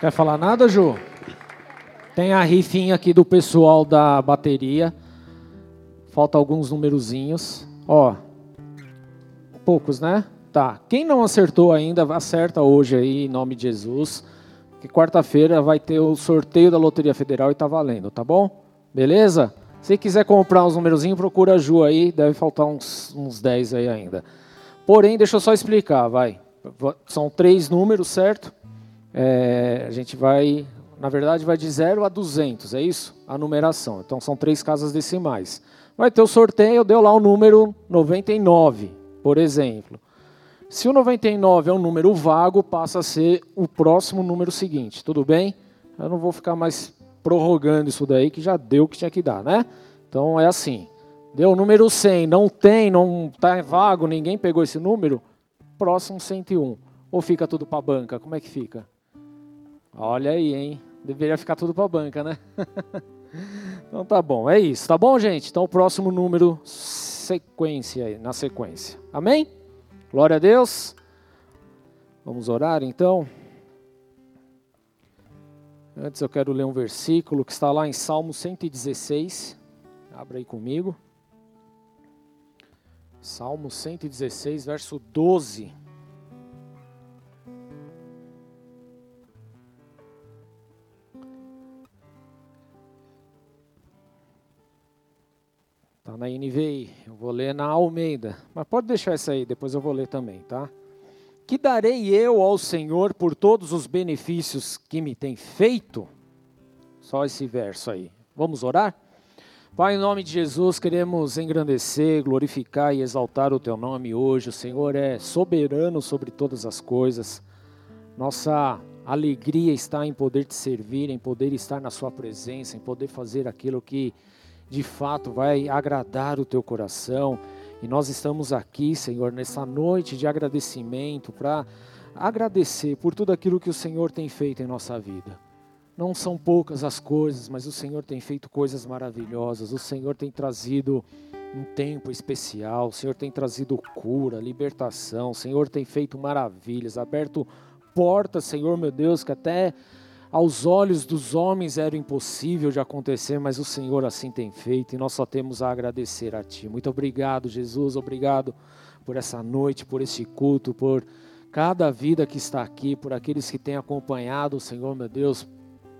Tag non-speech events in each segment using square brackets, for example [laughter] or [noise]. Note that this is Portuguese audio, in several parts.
Quer falar nada, Ju? Tem a rifinha aqui do pessoal da bateria. Falta alguns numerozinhos. Ó, poucos, né? Tá. Quem não acertou ainda, acerta hoje aí, em nome de Jesus. Que quarta-feira vai ter o sorteio da Loteria Federal e tá valendo, tá bom? Beleza? Se quiser comprar uns numerozinhos, procura a Ju aí, deve faltar uns, uns 10 aí ainda. Porém, deixa eu só explicar, vai. São três números, certo? É, a gente vai, na verdade, vai de 0 a 200, é isso? A numeração. Então, são três casas decimais. Vai ter o sorteio, deu lá o número 99, por exemplo. Se o 99 é um número vago, passa a ser o próximo número seguinte, tudo bem? Eu não vou ficar mais prorrogando isso daí, que já deu o que tinha que dar, né? Então é assim. Deu o número 100, não tem, não está vago, ninguém pegou esse número, próximo 101. Ou fica tudo para a banca? Como é que fica? Olha aí, hein? Deveria ficar tudo para a banca, né? [laughs] então tá bom, é isso, tá bom, gente? Então o próximo número, sequência aí, na sequência. Amém? Glória a Deus. Vamos orar então. Antes eu quero ler um versículo que está lá em Salmo 116. Abra aí comigo. Salmo 116, verso 12. Está na NVI. Eu vou ler na Almeida. Mas pode deixar essa aí, depois eu vou ler também, tá? Que darei eu ao Senhor por todos os benefícios que me tem feito? Só esse verso aí. Vamos orar? Pai, em nome de Jesus, queremos engrandecer, glorificar e exaltar o Teu nome hoje. O Senhor é soberano sobre todas as coisas. Nossa alegria está em poder te servir, em poder estar na Sua presença, em poder fazer aquilo que de fato vai agradar o Teu coração e nós estamos aqui, Senhor, nessa noite de agradecimento para agradecer por tudo aquilo que o Senhor tem feito em nossa vida. Não são poucas as coisas, mas o Senhor tem feito coisas maravilhosas. O Senhor tem trazido um tempo especial. O Senhor tem trazido cura, libertação. O Senhor tem feito maravilhas, aberto portas, Senhor meu Deus, que até aos olhos dos homens era impossível de acontecer, mas o Senhor assim tem feito e nós só temos a agradecer a Ti. Muito obrigado, Jesus, obrigado por essa noite, por esse culto, por cada vida que está aqui, por aqueles que têm acompanhado o Senhor, meu Deus,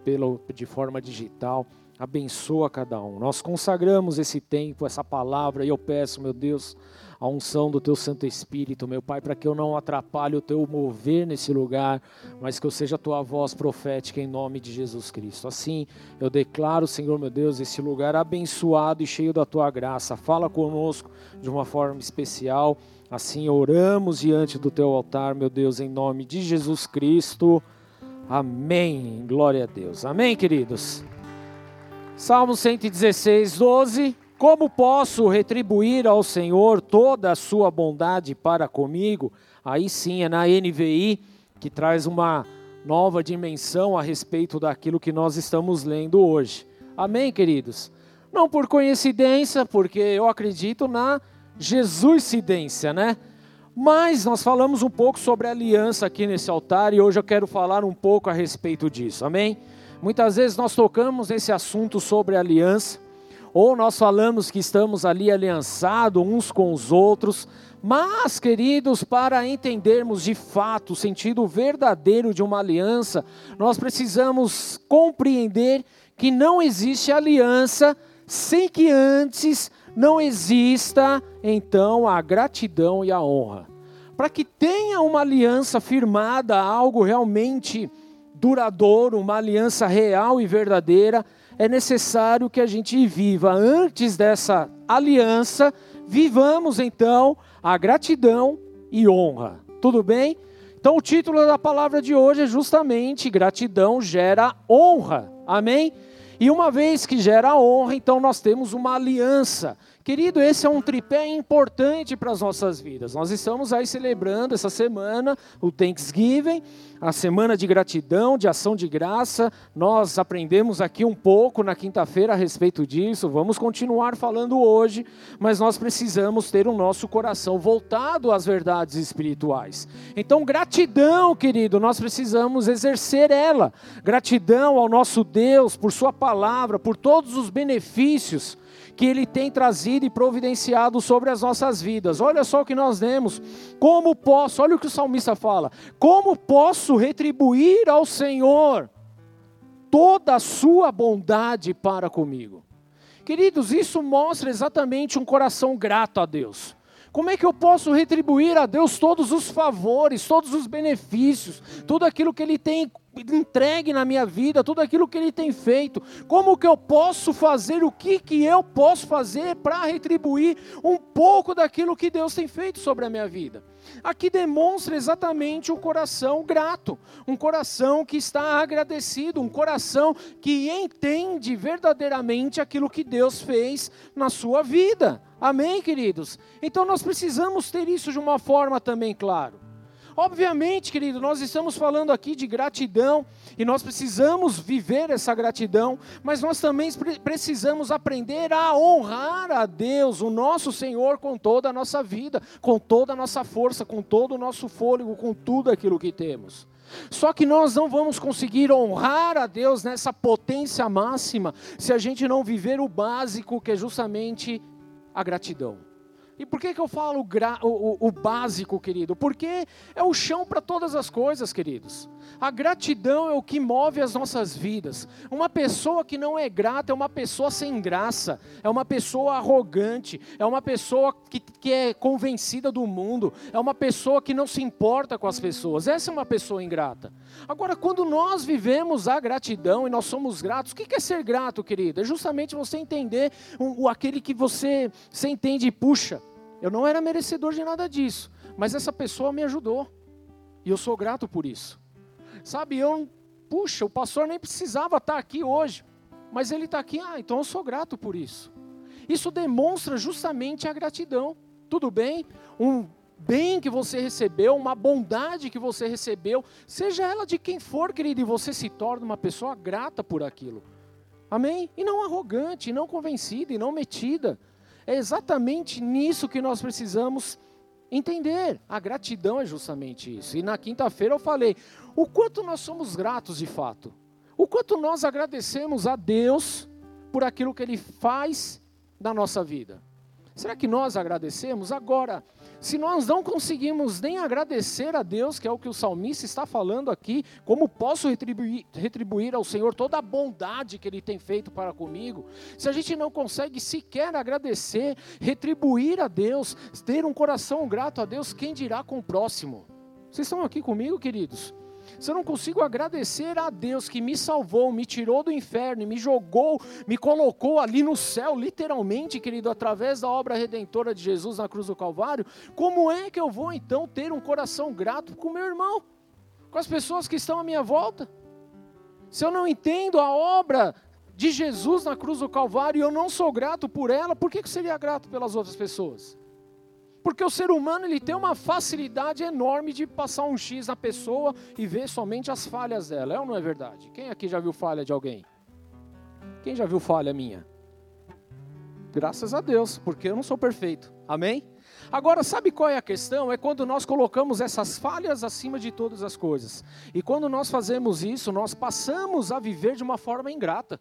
pelo, de forma digital. Abençoa cada um. Nós consagramos esse tempo, essa palavra, e eu peço, meu Deus, a unção do teu Santo Espírito, meu Pai, para que eu não atrapalhe o teu mover nesse lugar, mas que eu seja a tua voz profética em nome de Jesus Cristo. Assim, eu declaro, Senhor meu Deus, esse lugar abençoado e cheio da tua graça. Fala conosco de uma forma especial. Assim, oramos diante do teu altar, meu Deus, em nome de Jesus Cristo. Amém. Glória a Deus. Amém, queridos. Salmo 116, 12. Como posso retribuir ao Senhor toda a sua bondade para comigo? Aí sim é na NVI que traz uma nova dimensão a respeito daquilo que nós estamos lendo hoje. Amém, queridos? Não por coincidência, porque eu acredito na Jesuscidência, né? Mas nós falamos um pouco sobre aliança aqui nesse altar e hoje eu quero falar um pouco a respeito disso. Amém? Muitas vezes nós tocamos nesse assunto sobre aliança ou nós falamos que estamos ali aliançados uns com os outros, mas, queridos, para entendermos de fato o sentido verdadeiro de uma aliança, nós precisamos compreender que não existe aliança sem que antes não exista, então, a gratidão e a honra. Para que tenha uma aliança firmada, algo realmente duradouro, uma aliança real e verdadeira, é necessário que a gente viva antes dessa aliança, vivamos então a gratidão e honra. Tudo bem? Então o título da palavra de hoje é justamente gratidão gera honra. Amém? E uma vez que gera honra, então nós temos uma aliança Querido, esse é um tripé importante para as nossas vidas. Nós estamos aí celebrando essa semana o Thanksgiving, a semana de gratidão, de ação de graça. Nós aprendemos aqui um pouco na quinta-feira a respeito disso. Vamos continuar falando hoje, mas nós precisamos ter o nosso coração voltado às verdades espirituais. Então, gratidão, querido, nós precisamos exercer ela. Gratidão ao nosso Deus por Sua palavra, por todos os benefícios que Ele tem trazido e providenciado sobre as nossas vidas. Olha só o que nós lemos. Como posso, olha o que o salmista fala: como posso retribuir ao Senhor toda a sua bondade para comigo? Queridos, isso mostra exatamente um coração grato a Deus. Como é que eu posso retribuir a Deus todos os favores, todos os benefícios, tudo aquilo que Ele tem entregue na minha vida, tudo aquilo que Ele tem feito. Como que eu posso fazer, o que, que eu posso fazer para retribuir um pouco daquilo que Deus tem feito sobre a minha vida? Aqui demonstra exatamente o um coração grato, um coração que está agradecido, um coração que entende verdadeiramente aquilo que Deus fez na sua vida. Amém, queridos? Então nós precisamos ter isso de uma forma também claro. Obviamente, querido, nós estamos falando aqui de gratidão e nós precisamos viver essa gratidão, mas nós também precisamos aprender a honrar a Deus, o nosso Senhor, com toda a nossa vida, com toda a nossa força, com todo o nosso fôlego, com tudo aquilo que temos. Só que nós não vamos conseguir honrar a Deus nessa potência máxima se a gente não viver o básico, que é justamente a gratidão. E por que, que eu falo o, o, o básico, querido? Porque é o chão para todas as coisas, queridos. A gratidão é o que move as nossas vidas. Uma pessoa que não é grata é uma pessoa sem graça, é uma pessoa arrogante, é uma pessoa que, que é convencida do mundo, é uma pessoa que não se importa com as pessoas. Essa é uma pessoa ingrata. Agora, quando nós vivemos a gratidão e nós somos gratos, o que é ser grato, querido? É justamente você entender o, aquele que você, você entende e puxa. Eu não era merecedor de nada disso, mas essa pessoa me ajudou. E eu sou grato por isso. Sabe, eu, puxa, o pastor nem precisava estar aqui hoje, mas ele está aqui, ah, então eu sou grato por isso. Isso demonstra justamente a gratidão. Tudo bem? Um bem que você recebeu, uma bondade que você recebeu, seja ela de quem for, querido, e você se torna uma pessoa grata por aquilo. Amém? E não arrogante, e não convencida, e não metida. É exatamente nisso que nós precisamos entender. A gratidão é justamente isso. E na quinta-feira eu falei o quanto nós somos gratos de fato. O quanto nós agradecemos a Deus por aquilo que Ele faz na nossa vida. Será que nós agradecemos? Agora, se nós não conseguimos nem agradecer a Deus, que é o que o salmista está falando aqui, como posso retribuir, retribuir ao Senhor toda a bondade que Ele tem feito para comigo? Se a gente não consegue sequer agradecer, retribuir a Deus, ter um coração grato a Deus, quem dirá com o próximo? Vocês estão aqui comigo, queridos? Se eu não consigo agradecer a Deus que me salvou, me tirou do inferno, me jogou, me colocou ali no céu, literalmente, querido, através da obra redentora de Jesus na cruz do Calvário, como é que eu vou então ter um coração grato com meu irmão, com as pessoas que estão à minha volta? Se eu não entendo a obra de Jesus na cruz do Calvário e eu não sou grato por ela, por que, que seria grato pelas outras pessoas? Porque o ser humano ele tem uma facilidade enorme de passar um X na pessoa e ver somente as falhas dela. É ou não é verdade? Quem aqui já viu falha de alguém? Quem já viu falha minha? Graças a Deus, porque eu não sou perfeito. Amém? Agora, sabe qual é a questão? É quando nós colocamos essas falhas acima de todas as coisas. E quando nós fazemos isso, nós passamos a viver de uma forma ingrata.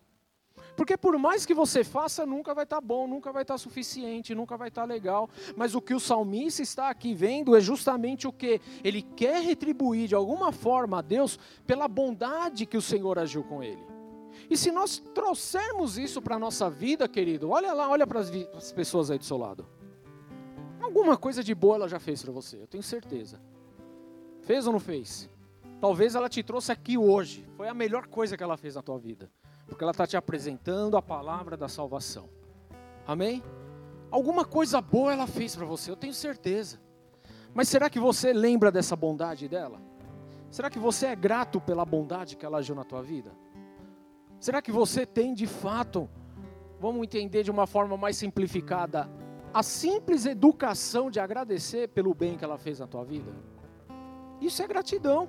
Porque por mais que você faça, nunca vai estar tá bom, nunca vai estar tá suficiente, nunca vai estar tá legal. Mas o que o salmista está aqui vendo é justamente o que ele quer retribuir de alguma forma a Deus pela bondade que o Senhor agiu com ele. E se nós trouxermos isso para a nossa vida, querido, olha lá, olha para as pessoas aí do seu lado. Alguma coisa de boa ela já fez para você, eu tenho certeza. Fez ou não fez? Talvez ela te trouxe aqui hoje. Foi a melhor coisa que ela fez na tua vida porque ela está te apresentando a palavra da salvação. Amém? Alguma coisa boa ela fez para você, eu tenho certeza. Mas será que você lembra dessa bondade dela? Será que você é grato pela bondade que ela agiu na tua vida? Será que você tem de fato, vamos entender de uma forma mais simplificada, a simples educação de agradecer pelo bem que ela fez na tua vida? Isso é gratidão.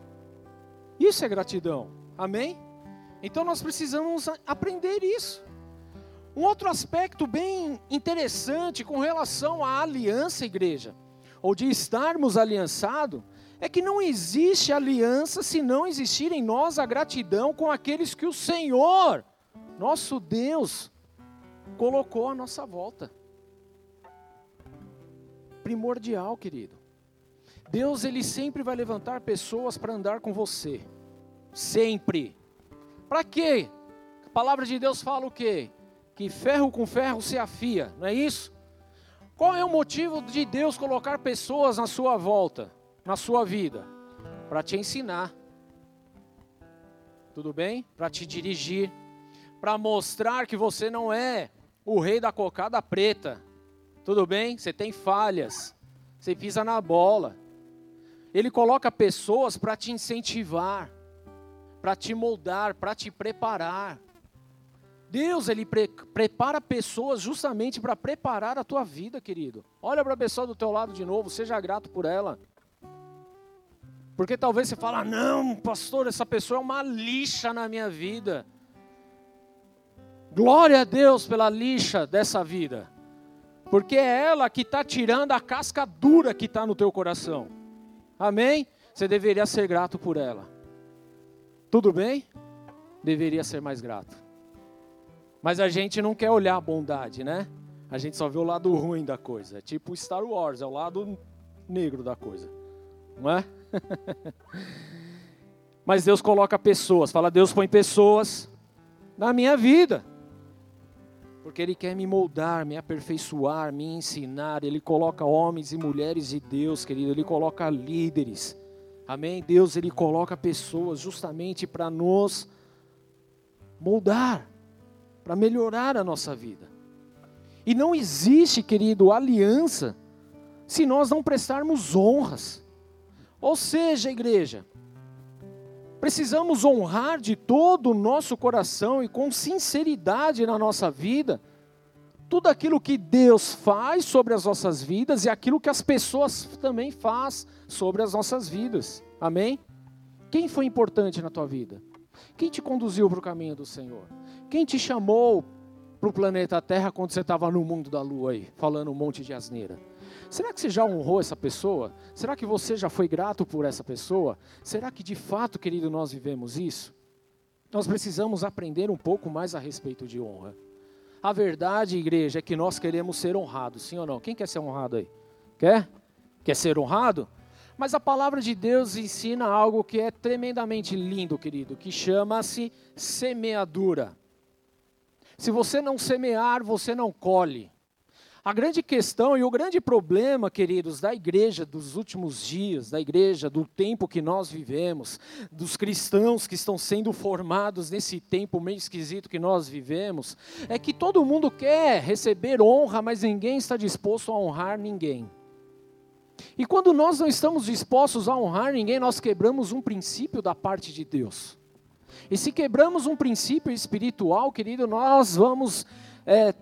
Isso é gratidão. Amém? Então nós precisamos aprender isso. Um outro aspecto bem interessante com relação à aliança, igreja, ou de estarmos aliançados, é que não existe aliança se não existir em nós a gratidão com aqueles que o Senhor, nosso Deus, colocou à nossa volta. Primordial, querido. Deus ele sempre vai levantar pessoas para andar com você. Sempre. Para quê? A palavra de Deus fala o quê? Que ferro com ferro se afia, não é isso? Qual é o motivo de Deus colocar pessoas na sua volta, na sua vida? Para te ensinar. Tudo bem? Para te dirigir, para mostrar que você não é o rei da cocada preta. Tudo bem? Você tem falhas. Você pisa na bola. Ele coloca pessoas para te incentivar para te moldar, para te preparar. Deus, Ele pre prepara pessoas justamente para preparar a tua vida, querido. Olha para a pessoa do teu lado de novo, seja grato por ela. Porque talvez você fale, ah, não, pastor, essa pessoa é uma lixa na minha vida. Glória a Deus pela lixa dessa vida. Porque é ela que está tirando a casca dura que está no teu coração. Amém? Você deveria ser grato por ela. Tudo bem? Deveria ser mais grato. Mas a gente não quer olhar a bondade, né? A gente só vê o lado ruim da coisa. É tipo Star Wars, é o lado negro da coisa. Não é? [laughs] Mas Deus coloca pessoas. Fala, Deus põe pessoas na minha vida. Porque Ele quer me moldar, me aperfeiçoar, me ensinar. Ele coloca homens e mulheres de Deus, querido. Ele coloca líderes Amém? Deus ele coloca pessoas justamente para nos moldar, para melhorar a nossa vida. E não existe, querido, aliança se nós não prestarmos honras. Ou seja, igreja, precisamos honrar de todo o nosso coração e com sinceridade na nossa vida tudo aquilo que Deus faz sobre as nossas vidas e aquilo que as pessoas também faz sobre as nossas vidas. Amém? Quem foi importante na tua vida? Quem te conduziu para o caminho do Senhor? Quem te chamou para o planeta Terra quando você estava no mundo da lua aí, falando um monte de asneira? Será que você já honrou essa pessoa? Será que você já foi grato por essa pessoa? Será que de fato, querido, nós vivemos isso? Nós precisamos aprender um pouco mais a respeito de honra. A verdade, igreja, é que nós queremos ser honrados, sim ou não? Quem quer ser honrado aí? Quer? Quer ser honrado? Mas a palavra de Deus ensina algo que é tremendamente lindo, querido, que chama-se semeadura. Se você não semear, você não colhe. A grande questão e o grande problema, queridos, da igreja dos últimos dias, da igreja do tempo que nós vivemos, dos cristãos que estão sendo formados nesse tempo meio esquisito que nós vivemos, é que todo mundo quer receber honra, mas ninguém está disposto a honrar ninguém. E quando nós não estamos dispostos a honrar ninguém, nós quebramos um princípio da parte de Deus. E se quebramos um princípio espiritual, querido, nós vamos é,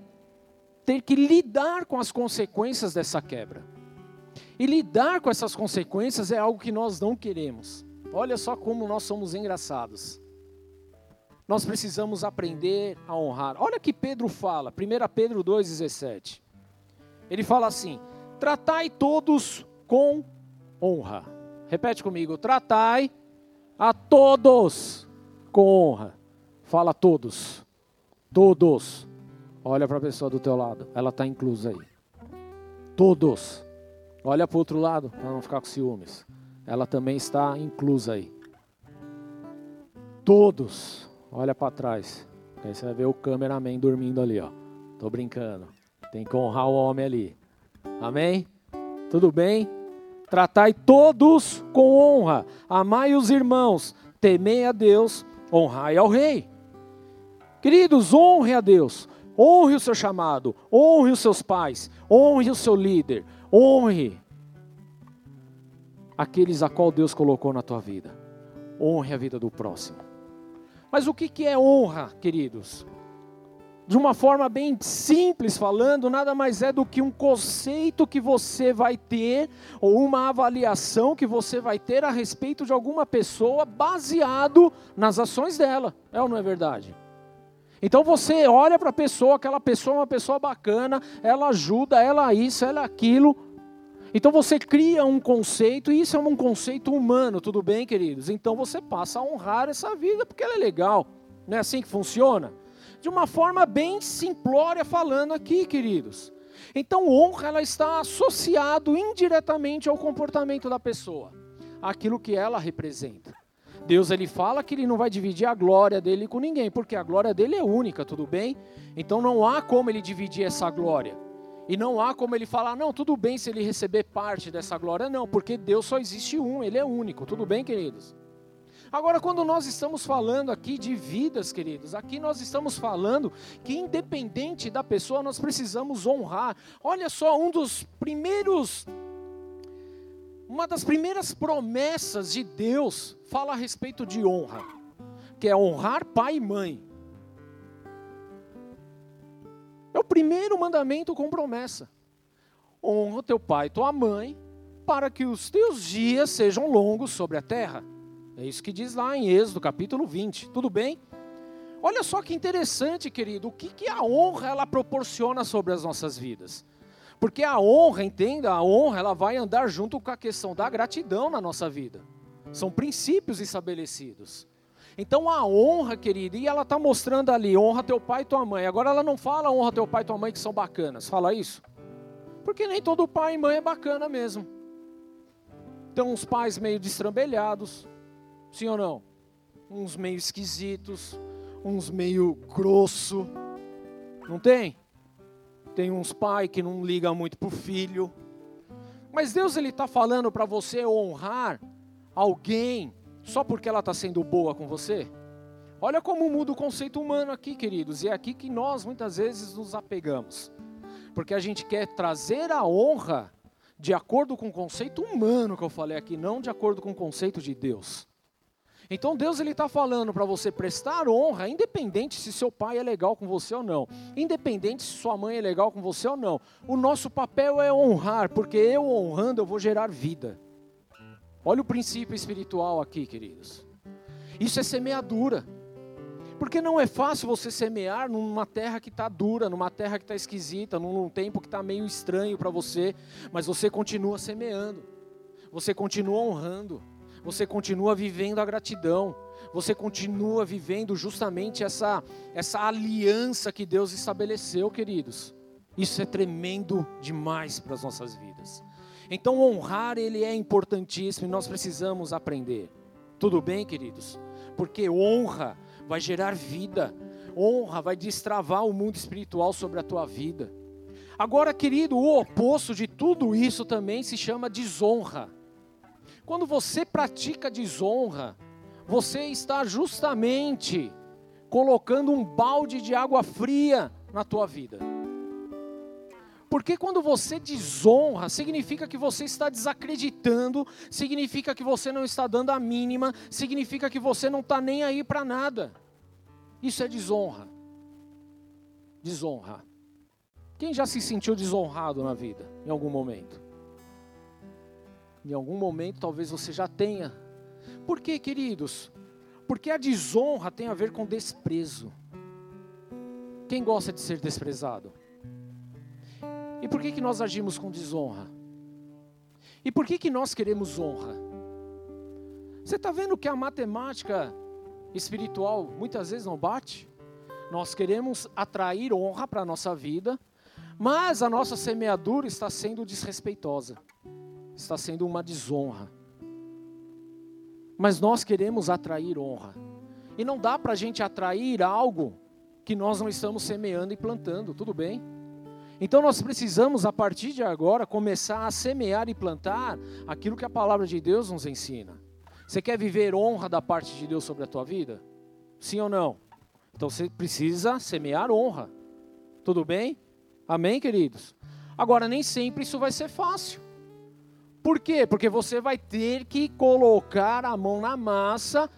ter que lidar com as consequências dessa quebra. E lidar com essas consequências é algo que nós não queremos. Olha só como nós somos engraçados. Nós precisamos aprender a honrar. Olha que Pedro fala, 1 Pedro 2,17. Ele fala assim: tratai todos com honra. Repete comigo: tratai a todos com honra. Fala todos. Todos. Olha para a pessoa do teu lado, ela está inclusa aí. Todos. Olha para o outro lado, para não ficar com ciúmes. Ela também está inclusa aí. Todos. Olha para trás. Aí você vai ver o cameraman dormindo ali, ó. Tô brincando. Tem que honrar o homem ali. Amém? Tudo bem? Tratai todos com honra. Amai os irmãos. Temei a Deus. Honrai ao rei. Queridos, honre a Deus. Honre o seu chamado, honre os seus pais, honre o seu líder, honre aqueles a qual Deus colocou na tua vida. Honre a vida do próximo. Mas o que, é honra, queridos? de uma forma bem simples falando, nada mais é do que um conceito que você vai ter, ou uma avaliação que você vai ter a respeito de alguma pessoa baseado nas ações dela. É ou não é verdade? Então você olha para a pessoa, aquela pessoa é uma pessoa bacana, ela ajuda, ela isso, ela aquilo. Então você cria um conceito, e isso é um conceito humano, tudo bem, queridos? Então você passa a honrar essa vida porque ela é legal. Não é assim que funciona? de uma forma bem simplória falando aqui, queridos. Então, honra ela está associado indiretamente ao comportamento da pessoa, aquilo que ela representa. Deus ele fala que ele não vai dividir a glória dele com ninguém, porque a glória dele é única, tudo bem? Então não há como ele dividir essa glória. E não há como ele falar, não, tudo bem se ele receber parte dessa glória, não, porque Deus só existe um, ele é único, tudo bem, queridos? Agora, quando nós estamos falando aqui de vidas, queridos, aqui nós estamos falando que, independente da pessoa, nós precisamos honrar. Olha só, um dos primeiros. Uma das primeiras promessas de Deus fala a respeito de honra, que é honrar pai e mãe. É o primeiro mandamento com promessa. Honra teu pai e tua mãe, para que os teus dias sejam longos sobre a terra. É isso que diz lá em Êxodo, capítulo 20. Tudo bem? Olha só que interessante, querido, o que, que a honra ela proporciona sobre as nossas vidas. Porque a honra, entenda, a honra ela vai andar junto com a questão da gratidão na nossa vida. São princípios estabelecidos. Então a honra, querido, e ela está mostrando ali, honra teu pai e tua mãe. Agora ela não fala honra teu pai e tua mãe que são bacanas. Fala isso? Porque nem todo pai e mãe é bacana mesmo. Tem uns pais meio destrambelhados, Sim ou não? Uns meio esquisitos, uns meio grosso. Não tem? Tem uns pai que não liga muito pro filho. Mas Deus ele está falando para você honrar alguém só porque ela está sendo boa com você? Olha como muda o conceito humano aqui, queridos, e é aqui que nós muitas vezes nos apegamos. Porque a gente quer trazer a honra de acordo com o conceito humano que eu falei aqui, não de acordo com o conceito de Deus. Então Deus ele está falando para você prestar honra, independente se seu pai é legal com você ou não, independente se sua mãe é legal com você ou não. O nosso papel é honrar, porque eu honrando eu vou gerar vida. Olha o princípio espiritual aqui, queridos. Isso é semeadura. Porque não é fácil você semear numa terra que está dura, numa terra que está esquisita, num tempo que está meio estranho para você, mas você continua semeando, você continua honrando você continua vivendo a gratidão, você continua vivendo justamente essa, essa aliança que Deus estabeleceu, queridos. Isso é tremendo demais para as nossas vidas. Então, honrar ele é importantíssimo e nós precisamos aprender. Tudo bem, queridos? Porque honra vai gerar vida, honra vai destravar o mundo espiritual sobre a tua vida. Agora, querido, o oposto de tudo isso também se chama desonra. Quando você pratica desonra, você está justamente colocando um balde de água fria na tua vida. Porque quando você desonra, significa que você está desacreditando, significa que você não está dando a mínima, significa que você não está nem aí para nada. Isso é desonra. Desonra. Quem já se sentiu desonrado na vida, em algum momento? Em algum momento talvez você já tenha. Por quê, queridos? Porque a desonra tem a ver com desprezo. Quem gosta de ser desprezado? E por que, que nós agimos com desonra? E por que, que nós queremos honra? Você está vendo que a matemática espiritual muitas vezes não bate? Nós queremos atrair honra para a nossa vida, mas a nossa semeadura está sendo desrespeitosa está sendo uma desonra. Mas nós queremos atrair honra. E não dá para a gente atrair algo que nós não estamos semeando e plantando, tudo bem? Então nós precisamos, a partir de agora, começar a semear e plantar aquilo que a palavra de Deus nos ensina. Você quer viver honra da parte de Deus sobre a tua vida? Sim ou não? Então você precisa semear honra. Tudo bem? Amém, queridos? Agora, nem sempre isso vai ser fácil. Por quê? Porque você vai ter que colocar a mão na massa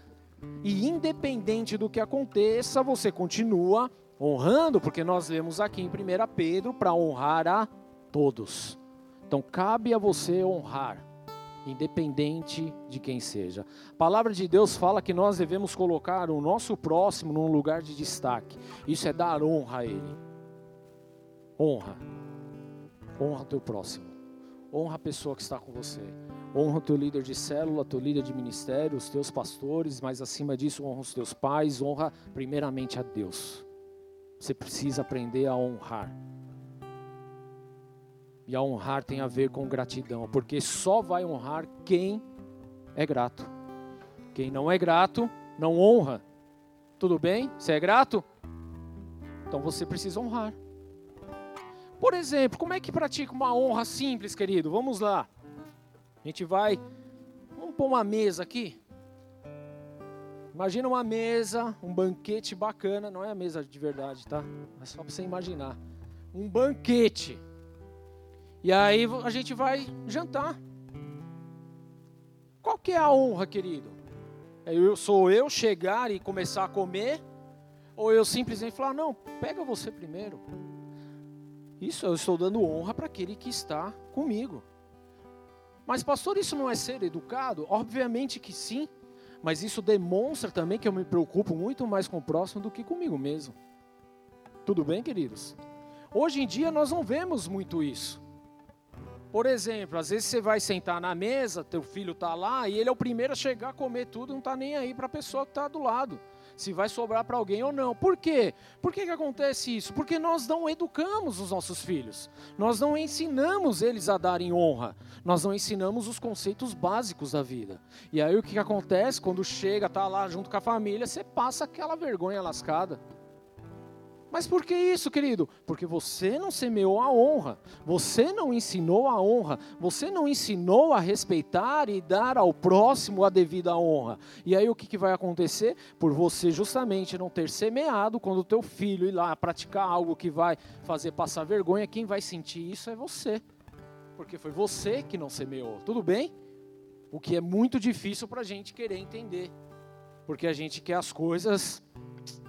e independente do que aconteça, você continua Honrando, porque nós lemos aqui em 1 Pedro para honrar a todos. Então cabe a você honrar, independente de quem seja. A palavra de Deus fala que nós devemos colocar o nosso próximo num lugar de destaque. Isso é dar honra a ele. Honra. Honra teu próximo. Honra a pessoa que está com você. Honra o teu líder de célula, teu líder de ministério, os teus pastores, mas acima disso, honra os teus pais, honra primeiramente a Deus. Você precisa aprender a honrar. E a honrar tem a ver com gratidão, porque só vai honrar quem é grato. Quem não é grato, não honra. Tudo bem? Você é grato? Então você precisa honrar. Por exemplo, como é que pratica uma honra simples, querido? Vamos lá. A gente vai. Vamos pôr uma mesa aqui. Imagina uma mesa, um banquete bacana. Não é a mesa de verdade, tá? É só para você imaginar. Um banquete. E aí a gente vai jantar. Qual que é a honra, querido? É eu, sou eu chegar e começar a comer? Ou eu simplesmente falar, não, pega você primeiro. Isso eu estou dando honra para aquele que está comigo. Mas, pastor, isso não é ser educado? Obviamente que sim. Mas isso demonstra também que eu me preocupo muito mais com o próximo do que comigo mesmo. Tudo bem, queridos? Hoje em dia nós não vemos muito isso. Por exemplo, às vezes você vai sentar na mesa, teu filho está lá e ele é o primeiro a chegar a comer tudo, não está nem aí para a pessoa que está do lado se vai sobrar para alguém ou não. Por quê? Por que, que acontece isso? Porque nós não educamos os nossos filhos, nós não ensinamos eles a darem honra, nós não ensinamos os conceitos básicos da vida. E aí o que, que acontece? Quando chega, tá lá junto com a família, você passa aquela vergonha lascada. Mas por que isso, querido? Porque você não semeou a honra, você não ensinou a honra, você não ensinou a respeitar e dar ao próximo a devida honra. E aí o que, que vai acontecer? Por você justamente não ter semeado, quando o teu filho ir lá praticar algo que vai fazer passar vergonha, quem vai sentir isso é você. Porque foi você que não semeou. Tudo bem? O que é muito difícil para a gente querer entender. Porque a gente quer as coisas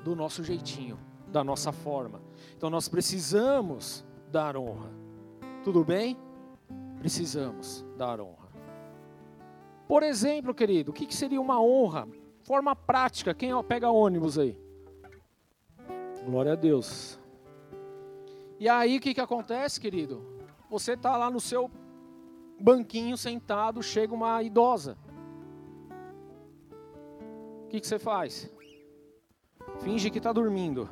do nosso jeitinho da nossa forma. Então nós precisamos dar honra. Tudo bem? Precisamos dar honra. Por exemplo, querido, o que seria uma honra? Forma prática. Quem pega ônibus aí? Glória a Deus. E aí o que, que acontece, querido? Você está lá no seu banquinho sentado, chega uma idosa. O que, que você faz? Finge que está dormindo.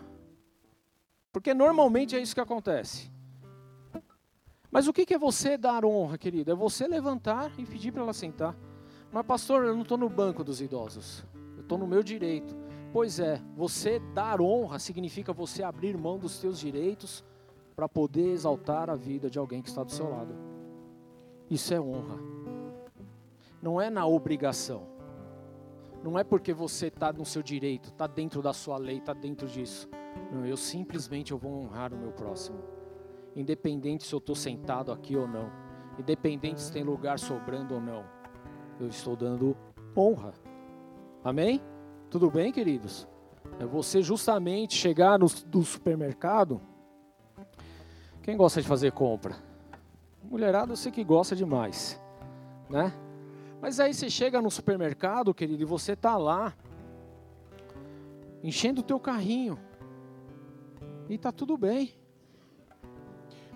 Porque normalmente é isso que acontece. Mas o que é você dar honra, querido? É você levantar e pedir para ela sentar. Mas, pastor, eu não estou no banco dos idosos. Eu estou no meu direito. Pois é, você dar honra significa você abrir mão dos seus direitos para poder exaltar a vida de alguém que está do seu lado. Isso é honra. Não é na obrigação. Não é porque você está no seu direito, está dentro da sua lei, está dentro disso. Não, eu simplesmente eu vou honrar o meu próximo. Independente se eu estou sentado aqui ou não. Independente se tem lugar sobrando ou não. Eu estou dando honra. Amém? Tudo bem, queridos? É você justamente chegar no, no supermercado. Quem gosta de fazer compra? Mulherada, eu sei que gosta demais, né? Mas aí você chega no supermercado, querido, e você tá lá enchendo o teu carrinho. E tá tudo bem.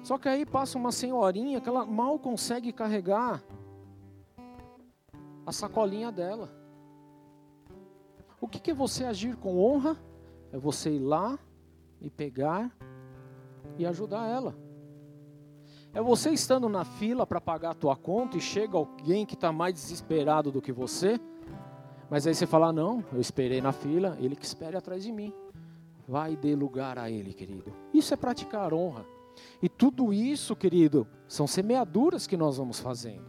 Só que aí passa uma senhorinha que ela mal consegue carregar a sacolinha dela. O que, que é você agir com honra? É você ir lá e pegar e ajudar ela. É você estando na fila para pagar a tua conta e chega alguém que está mais desesperado do que você, mas aí você fala: Não, eu esperei na fila, ele que espere atrás de mim. Vai dê lugar a Ele, querido. Isso é praticar honra. E tudo isso, querido, são semeaduras que nós vamos fazendo.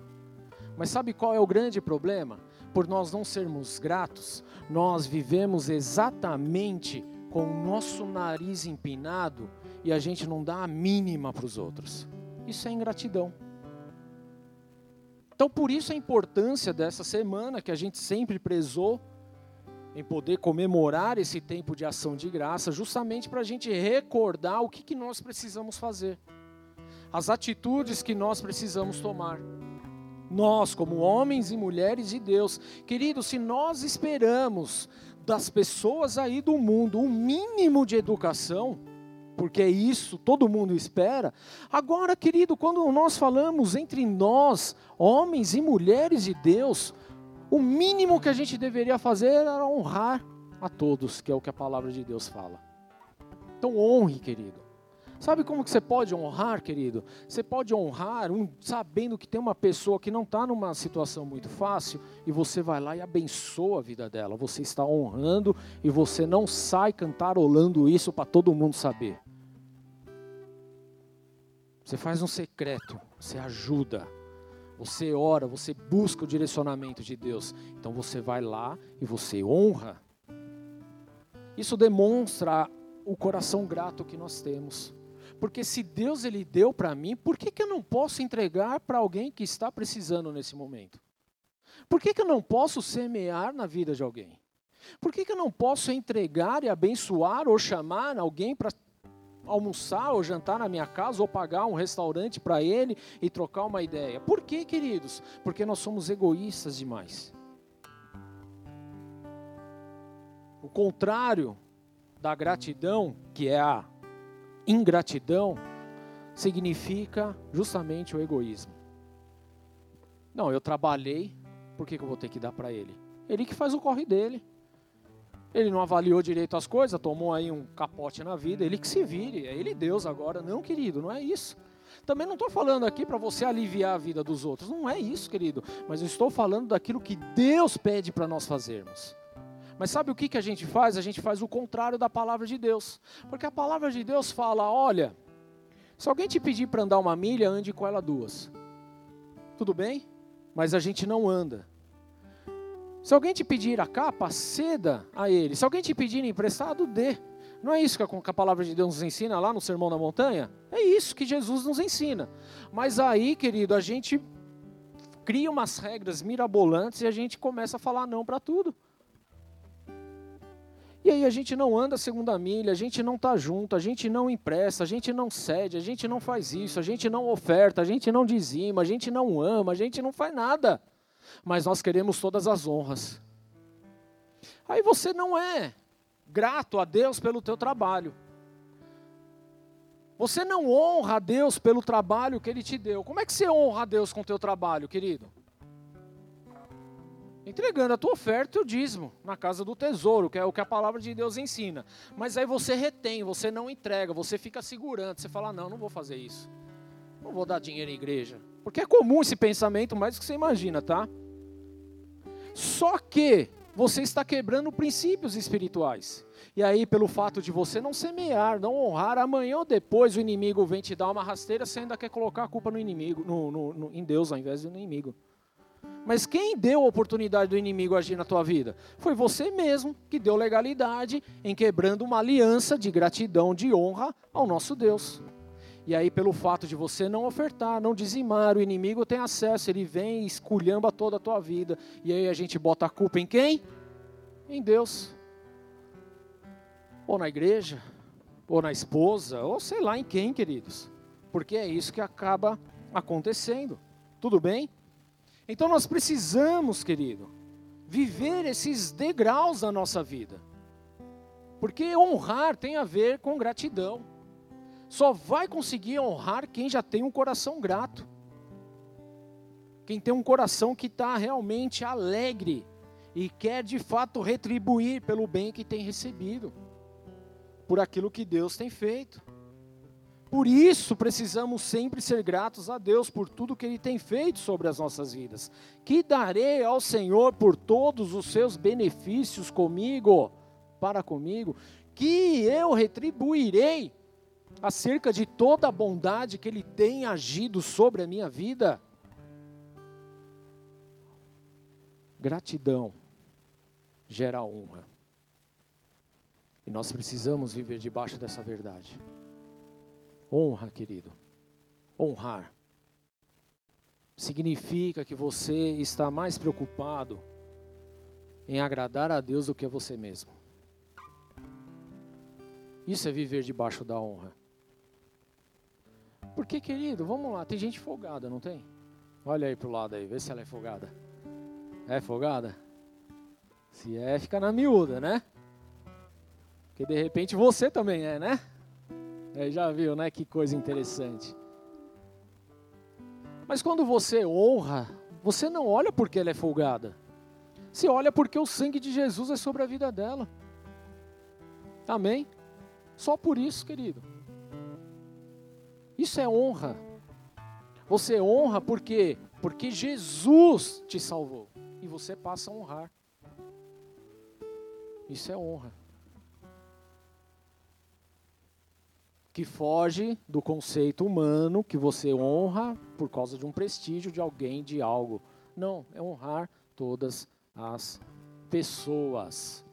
Mas sabe qual é o grande problema? Por nós não sermos gratos, nós vivemos exatamente com o nosso nariz empinado e a gente não dá a mínima para os outros. Isso é ingratidão. Então, por isso a importância dessa semana que a gente sempre prezou em poder comemorar esse tempo de ação de graça, justamente para a gente recordar o que, que nós precisamos fazer, as atitudes que nós precisamos tomar. Nós, como homens e mulheres de Deus, queridos, se nós esperamos das pessoas aí do mundo um mínimo de educação, porque é isso, todo mundo espera. Agora, querido, quando nós falamos entre nós, homens e mulheres de Deus, o mínimo que a gente deveria fazer era honrar a todos, que é o que a palavra de Deus fala. Então honre, querido. Sabe como que você pode honrar, querido? Você pode honrar um, sabendo que tem uma pessoa que não está numa situação muito fácil e você vai lá e abençoa a vida dela. Você está honrando e você não sai cantarolando isso para todo mundo saber. Você faz um secreto, você ajuda você ora, você busca o direcionamento de Deus. Então você vai lá e você honra. Isso demonstra o coração grato que nós temos. Porque se Deus ele deu para mim, por que, que eu não posso entregar para alguém que está precisando nesse momento? Por que, que eu não posso semear na vida de alguém? Por que, que eu não posso entregar e abençoar ou chamar alguém para almoçar ou jantar na minha casa ou pagar um restaurante para ele e trocar uma ideia. Por quê, queridos? Porque nós somos egoístas demais. O contrário da gratidão, que é a ingratidão, significa justamente o egoísmo. Não, eu trabalhei, por que, que eu vou ter que dar para ele? Ele que faz o corre dele. Ele não avaliou direito as coisas, tomou aí um capote na vida, ele que se vire, é ele Deus agora. Não, querido, não é isso. Também não estou falando aqui para você aliviar a vida dos outros, não é isso, querido. Mas eu estou falando daquilo que Deus pede para nós fazermos. Mas sabe o que, que a gente faz? A gente faz o contrário da palavra de Deus. Porque a palavra de Deus fala: olha, se alguém te pedir para andar uma milha, ande com ela duas. Tudo bem? Mas a gente não anda. Se alguém te pedir a capa, ceda a ele. Se alguém te pedir emprestado, dê. Não é isso que a palavra de Deus nos ensina lá no Sermão da Montanha? É isso que Jesus nos ensina. Mas aí, querido, a gente cria umas regras mirabolantes e a gente começa a falar não para tudo. E aí a gente não anda a segunda milha, a gente não está junto, a gente não empresta, a gente não cede, a gente não faz isso, a gente não oferta, a gente não dizima, a gente não ama, a gente não faz nada mas nós queremos todas as honras. Aí você não é grato a Deus pelo teu trabalho. Você não honra a Deus pelo trabalho que Ele te deu. Como é que você honra a Deus com o teu trabalho, querido? Entregando a tua oferta e o dízimo na casa do tesouro, que é o que a palavra de Deus ensina. Mas aí você retém, você não entrega, você fica segurando. Você fala: não, não vou fazer isso. Não vou dar dinheiro à igreja. Porque é comum esse pensamento mais do que você imagina, tá? Só que você está quebrando princípios espirituais. E aí, pelo fato de você não semear, não honrar, amanhã ou depois o inimigo vem te dar uma rasteira, você ainda quer colocar a culpa no inimigo, no, no, no, em Deus ao invés do inimigo. Mas quem deu a oportunidade do inimigo agir na tua vida? Foi você mesmo que deu legalidade em quebrando uma aliança de gratidão, de honra ao nosso Deus. E aí, pelo fato de você não ofertar, não dizimar, o inimigo tem acesso, ele vem e esculhamba toda a tua vida. E aí a gente bota a culpa em quem? Em Deus. Ou na igreja, ou na esposa, ou sei lá em quem, queridos. Porque é isso que acaba acontecendo. Tudo bem? Então nós precisamos, querido, viver esses degraus da nossa vida. Porque honrar tem a ver com gratidão só vai conseguir honrar quem já tem um coração grato. Quem tem um coração que está realmente alegre e quer de fato retribuir pelo bem que tem recebido, por aquilo que Deus tem feito. Por isso precisamos sempre ser gratos a Deus por tudo que Ele tem feito sobre as nossas vidas. Que darei ao Senhor por todos os seus benefícios comigo, para comigo, que eu retribuirei acerca de toda a bondade que Ele tem agido sobre a minha vida. Gratidão gera honra. E nós precisamos viver debaixo dessa verdade. Honra, querido. Honrar significa que você está mais preocupado em agradar a Deus do que a você mesmo. Isso é viver debaixo da honra. Porque, querido, vamos lá, tem gente folgada, não tem? Olha aí pro lado aí, vê se ela é folgada. É folgada? Se é, fica na miúda, né? Porque de repente você também é, né? É, já viu, né? Que coisa interessante. Mas quando você honra, você não olha porque ela é folgada. Você olha porque o sangue de Jesus é sobre a vida dela. Amém? Só por isso, querido. Isso é honra. Você honra porque porque Jesus te salvou e você passa a honrar. Isso é honra. Que foge do conceito humano que você honra por causa de um prestígio de alguém, de algo. Não, é honrar todas as pessoas.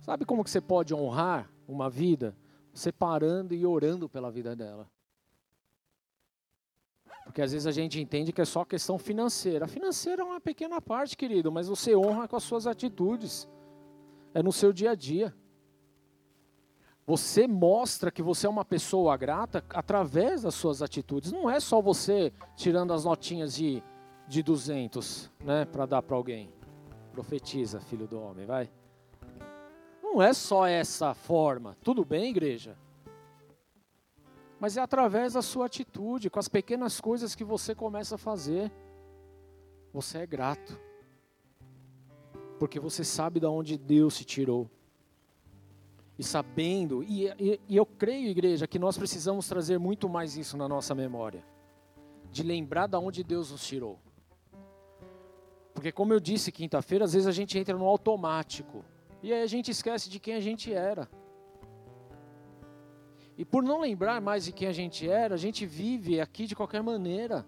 Sabe como que você pode honrar uma vida? Separando e orando pela vida dela. Porque às vezes a gente entende que é só questão financeira. Financeira é uma pequena parte, querido, mas você honra com as suas atitudes. É no seu dia a dia. Você mostra que você é uma pessoa grata através das suas atitudes. Não é só você tirando as notinhas de, de 200 né, para dar para alguém. Profetiza, filho do homem, vai. Não é só essa forma. Tudo bem, igreja? Mas é através da sua atitude, com as pequenas coisas que você começa a fazer. Você é grato. Porque você sabe de onde Deus se tirou. E sabendo, e, e, e eu creio, igreja, que nós precisamos trazer muito mais isso na nossa memória. De lembrar de onde Deus nos tirou. Porque, como eu disse quinta-feira, às vezes a gente entra no automático. E aí a gente esquece de quem a gente era. E por não lembrar mais de quem a gente era, a gente vive aqui de qualquer maneira,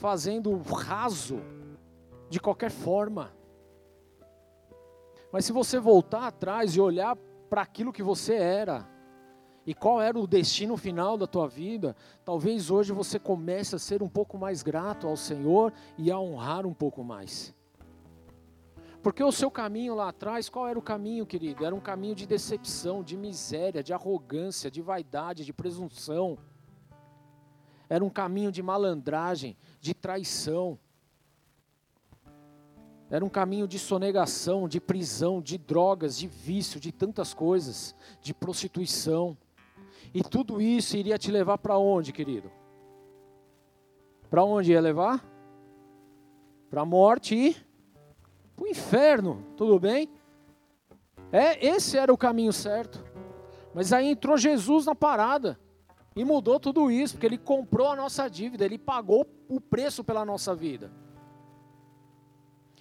fazendo raso de qualquer forma. Mas se você voltar atrás e olhar para aquilo que você era, e qual era o destino final da tua vida, talvez hoje você comece a ser um pouco mais grato ao Senhor e a honrar um pouco mais. Porque o seu caminho lá atrás, qual era o caminho, querido? Era um caminho de decepção, de miséria, de arrogância, de vaidade, de presunção. Era um caminho de malandragem, de traição. Era um caminho de sonegação, de prisão, de drogas, de vício, de tantas coisas, de prostituição. E tudo isso iria te levar para onde, querido? Para onde ia levar? Para a morte e para o inferno, tudo bem? É, esse era o caminho certo. Mas aí entrou Jesus na parada e mudou tudo isso, porque ele comprou a nossa dívida, ele pagou o preço pela nossa vida.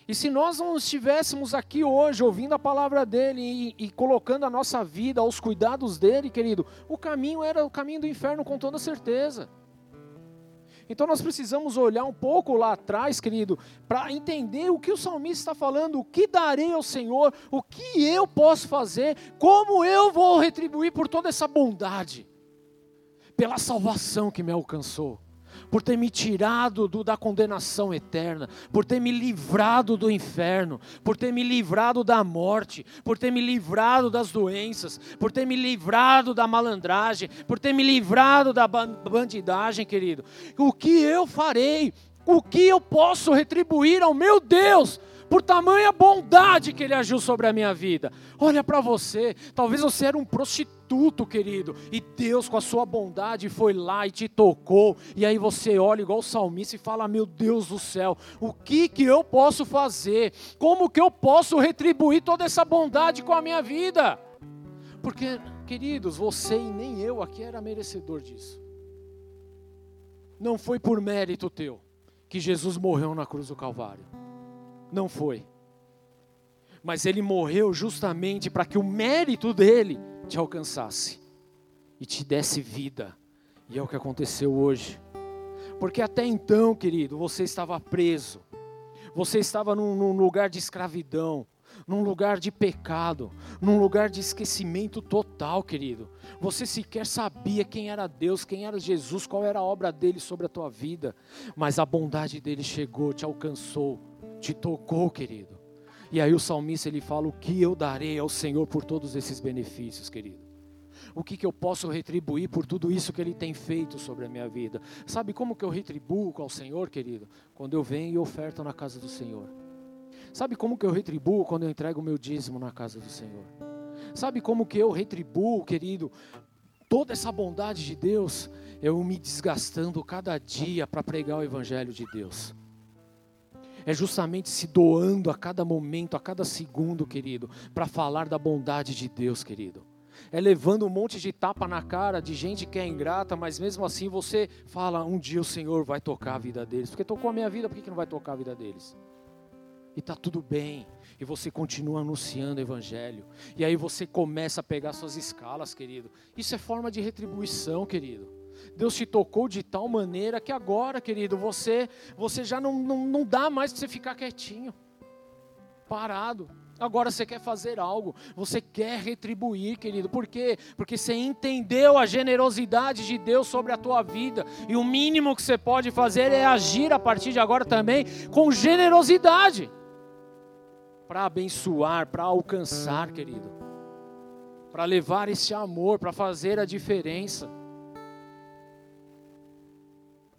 E se nós não estivéssemos aqui hoje ouvindo a palavra dele e, e, colocando a nossa vida aos cuidados dele, querido, o caminho era o caminho do inferno com toda certeza. Então nós precisamos olhar um pouco lá atrás, querido, para entender o que o salmista está falando, o que darei ao Senhor, o que eu posso fazer, como eu vou retribuir por toda essa bondade, pela salvação que me alcançou por ter me tirado do, da condenação eterna, por ter me livrado do inferno, por ter me livrado da morte, por ter me livrado das doenças, por ter me livrado da malandragem, por ter me livrado da bandidagem, querido. O que eu farei? O que eu posso retribuir ao meu Deus? Por tamanha bondade que Ele agiu sobre a minha vida. Olha para você, talvez você era um prostituto, querido, e Deus, com a sua bondade, foi lá e te tocou, e aí você olha igual o salmista e fala: Meu Deus do céu, o que, que eu posso fazer? Como que eu posso retribuir toda essa bondade com a minha vida? Porque, queridos, você e nem eu aqui era merecedor disso. Não foi por mérito teu que Jesus morreu na cruz do Calvário. Não foi. Mas ele morreu justamente para que o mérito dele te alcançasse e te desse vida. E é o que aconteceu hoje. Porque até então, querido, você estava preso, você estava num, num, lugar de escravidão, num lugar de pecado, num lugar de esquecimento total, querido. Você sequer sabia quem era Deus, quem era Jesus, qual era a obra dele sobre a tua vida, mas a bondade dele chegou, te alcançou te tocou, querido. E aí o salmista ele fala: O que eu darei ao Senhor por todos esses benefícios, querido? O que, que eu posso retribuir por tudo isso que Ele tem feito sobre a minha vida? Sabe como que eu retribuo ao Senhor, querido? Quando eu venho e oferto na casa do Senhor. Sabe como que eu retribuo quando eu entrego o meu dízimo na casa do Senhor? Sabe como que eu retribuo, querido, toda essa bondade de Deus? Eu me desgastando cada dia para pregar o Evangelho de Deus é justamente se doando a cada momento, a cada segundo, querido, para falar da bondade de Deus, querido. É levando um monte de tapa na cara de gente que é ingrata, mas mesmo assim você fala: um dia o Senhor vai tocar a vida deles. Porque tocou a minha vida, por que não vai tocar a vida deles? E está tudo bem. E você continua anunciando o Evangelho. E aí você começa a pegar suas escalas, querido. Isso é forma de retribuição, querido. Deus te tocou de tal maneira que agora, querido, você, você já não, não, não dá mais para você ficar quietinho, parado. Agora você quer fazer algo, você quer retribuir, querido. Por quê? Porque você entendeu a generosidade de Deus sobre a tua vida. E o mínimo que você pode fazer é agir a partir de agora também com generosidade. Para abençoar, para alcançar, querido. Para levar esse amor, para fazer a diferença.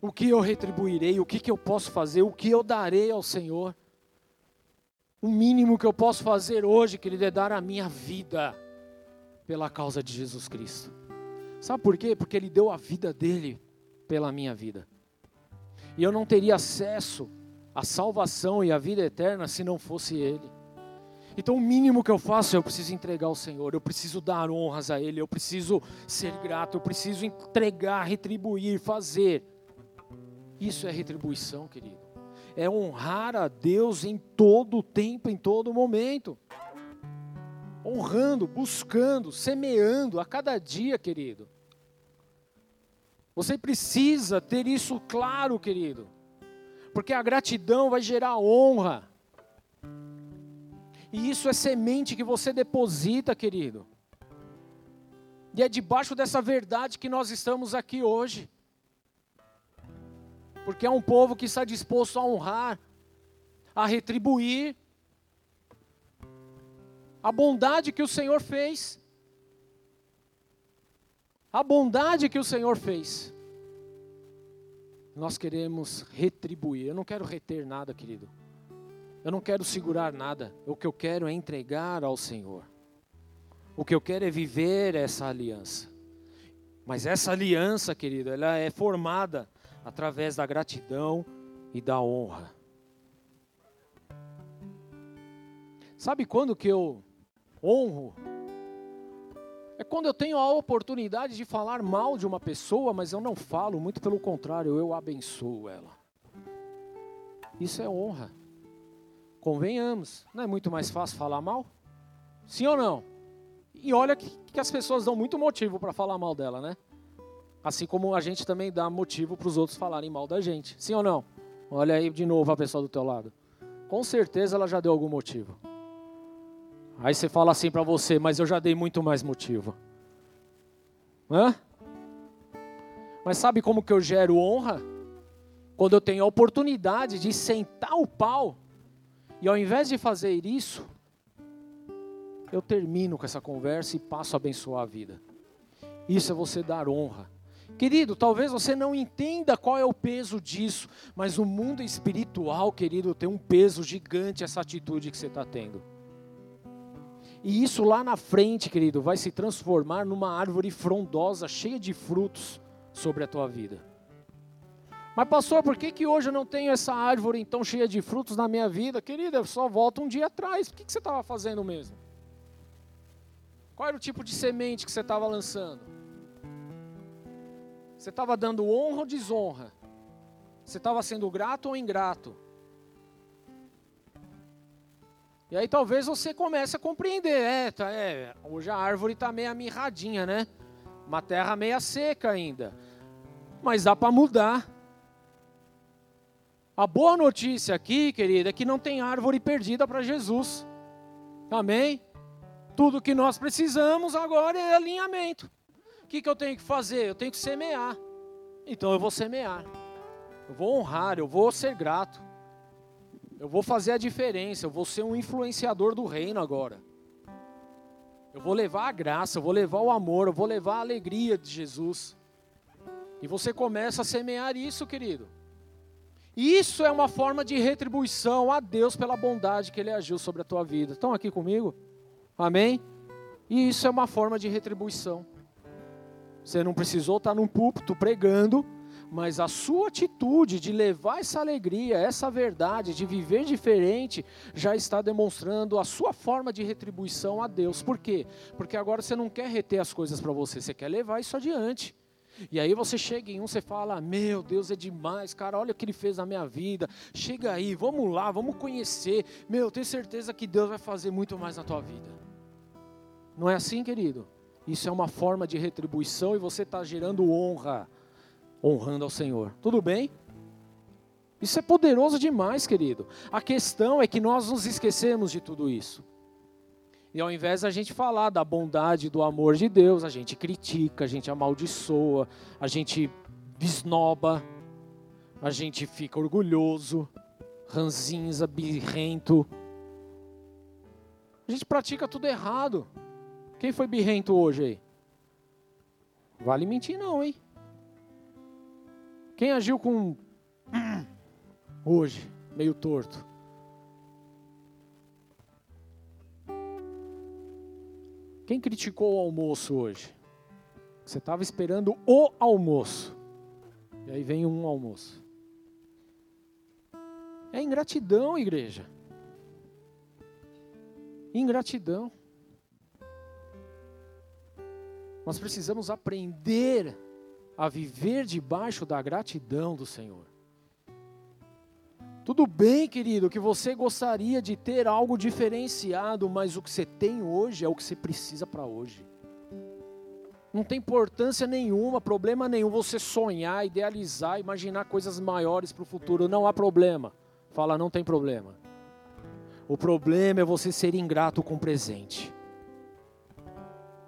O que eu retribuirei? O que, que eu posso fazer? O que eu darei ao Senhor? O mínimo que eu posso fazer hoje, querido, é dar a minha vida pela causa de Jesus Cristo. Sabe por quê? Porque Ele deu a vida dele pela minha vida. E eu não teria acesso à salvação e à vida eterna se não fosse Ele. Então, o mínimo que eu faço eu preciso entregar ao Senhor, eu preciso dar honras a Ele, eu preciso ser grato, eu preciso entregar, retribuir, fazer isso é retribuição, querido. É honrar a Deus em todo tempo, em todo momento. Honrando, buscando, semeando a cada dia, querido. Você precisa ter isso claro, querido. Porque a gratidão vai gerar honra. E isso é semente que você deposita, querido. E é debaixo dessa verdade que nós estamos aqui hoje porque é um povo que está disposto a honrar, a retribuir a bondade que o Senhor fez. A bondade que o Senhor fez. Nós queremos retribuir. Eu não quero reter nada, querido. Eu não quero segurar nada. O que eu quero é entregar ao Senhor. O que eu quero é viver essa aliança. Mas essa aliança, querido, ela é formada através da gratidão e da honra. Sabe quando que eu honro? É quando eu tenho a oportunidade de falar mal de uma pessoa, mas eu não falo, muito pelo contrário, eu abençoo ela. Isso é honra. Convenhamos, não é muito mais fácil falar mal? Sim ou não? E olha que, que as pessoas dão muito motivo para falar mal dela, né? Assim como a gente também dá motivo para os outros falarem mal da gente. Sim ou não? Olha aí de novo a pessoa do teu lado. Com certeza ela já deu algum motivo. Aí você fala assim para você, mas eu já dei muito mais motivo. Hã? Mas sabe como que eu gero honra? Quando eu tenho a oportunidade de sentar o pau e ao invés de fazer isso, eu termino com essa conversa e passo a abençoar a vida. Isso é você dar honra. Querido, talvez você não entenda qual é o peso disso, mas o mundo espiritual, querido, tem um peso gigante essa atitude que você está tendo. E isso lá na frente, querido, vai se transformar numa árvore frondosa, cheia de frutos sobre a tua vida. Mas pastor, por que, que hoje eu não tenho essa árvore então cheia de frutos na minha vida? Querida, eu só volto um dia atrás. O que, que você estava fazendo mesmo? Qual era o tipo de semente que você estava lançando? Você estava dando honra ou desonra? Você estava sendo grato ou ingrato? E aí talvez você comece a compreender, é, tá, é hoje a árvore está meio mirradinha, né? Uma terra meia seca ainda. Mas dá para mudar. A boa notícia aqui, querida, é que não tem árvore perdida para Jesus. Amém? Tudo que nós precisamos agora é alinhamento. O que, que eu tenho que fazer? Eu tenho que semear. Então eu vou semear. Eu vou honrar, eu vou ser grato. Eu vou fazer a diferença, eu vou ser um influenciador do reino agora. Eu vou levar a graça, eu vou levar o amor, eu vou levar a alegria de Jesus. E você começa a semear isso, querido. Isso é uma forma de retribuição a Deus pela bondade que Ele agiu sobre a tua vida. Estão aqui comigo? Amém? E isso é uma forma de retribuição. Você não precisou estar num púlpito pregando, mas a sua atitude de levar essa alegria, essa verdade, de viver diferente, já está demonstrando a sua forma de retribuição a Deus. Por quê? Porque agora você não quer reter as coisas para você, você quer levar isso adiante. E aí você chega em um, você fala: Meu Deus, é demais, cara, olha o que ele fez na minha vida. Chega aí, vamos lá, vamos conhecer. Meu, tenho certeza que Deus vai fazer muito mais na tua vida. Não é assim, querido? Isso é uma forma de retribuição e você está gerando honra, honrando ao Senhor. Tudo bem? Isso é poderoso demais, querido. A questão é que nós nos esquecemos de tudo isso. E ao invés da gente falar da bondade, do amor de Deus, a gente critica, a gente amaldiçoa, a gente esnoba, a gente fica orgulhoso, ranzinza, birrento. A gente pratica tudo errado. Quem foi birrento hoje aí? Vale mentir não, hein? Quem agiu com [clears throat] hoje, meio torto? Quem criticou o almoço hoje? Você estava esperando o almoço. E aí vem um almoço. É ingratidão, igreja. Ingratidão. Nós precisamos aprender a viver debaixo da gratidão do Senhor. Tudo bem, querido, que você gostaria de ter algo diferenciado, mas o que você tem hoje é o que você precisa para hoje. Não tem importância nenhuma, problema nenhum você sonhar, idealizar, imaginar coisas maiores para o futuro. Não há problema. Fala, não tem problema. O problema é você ser ingrato com o presente,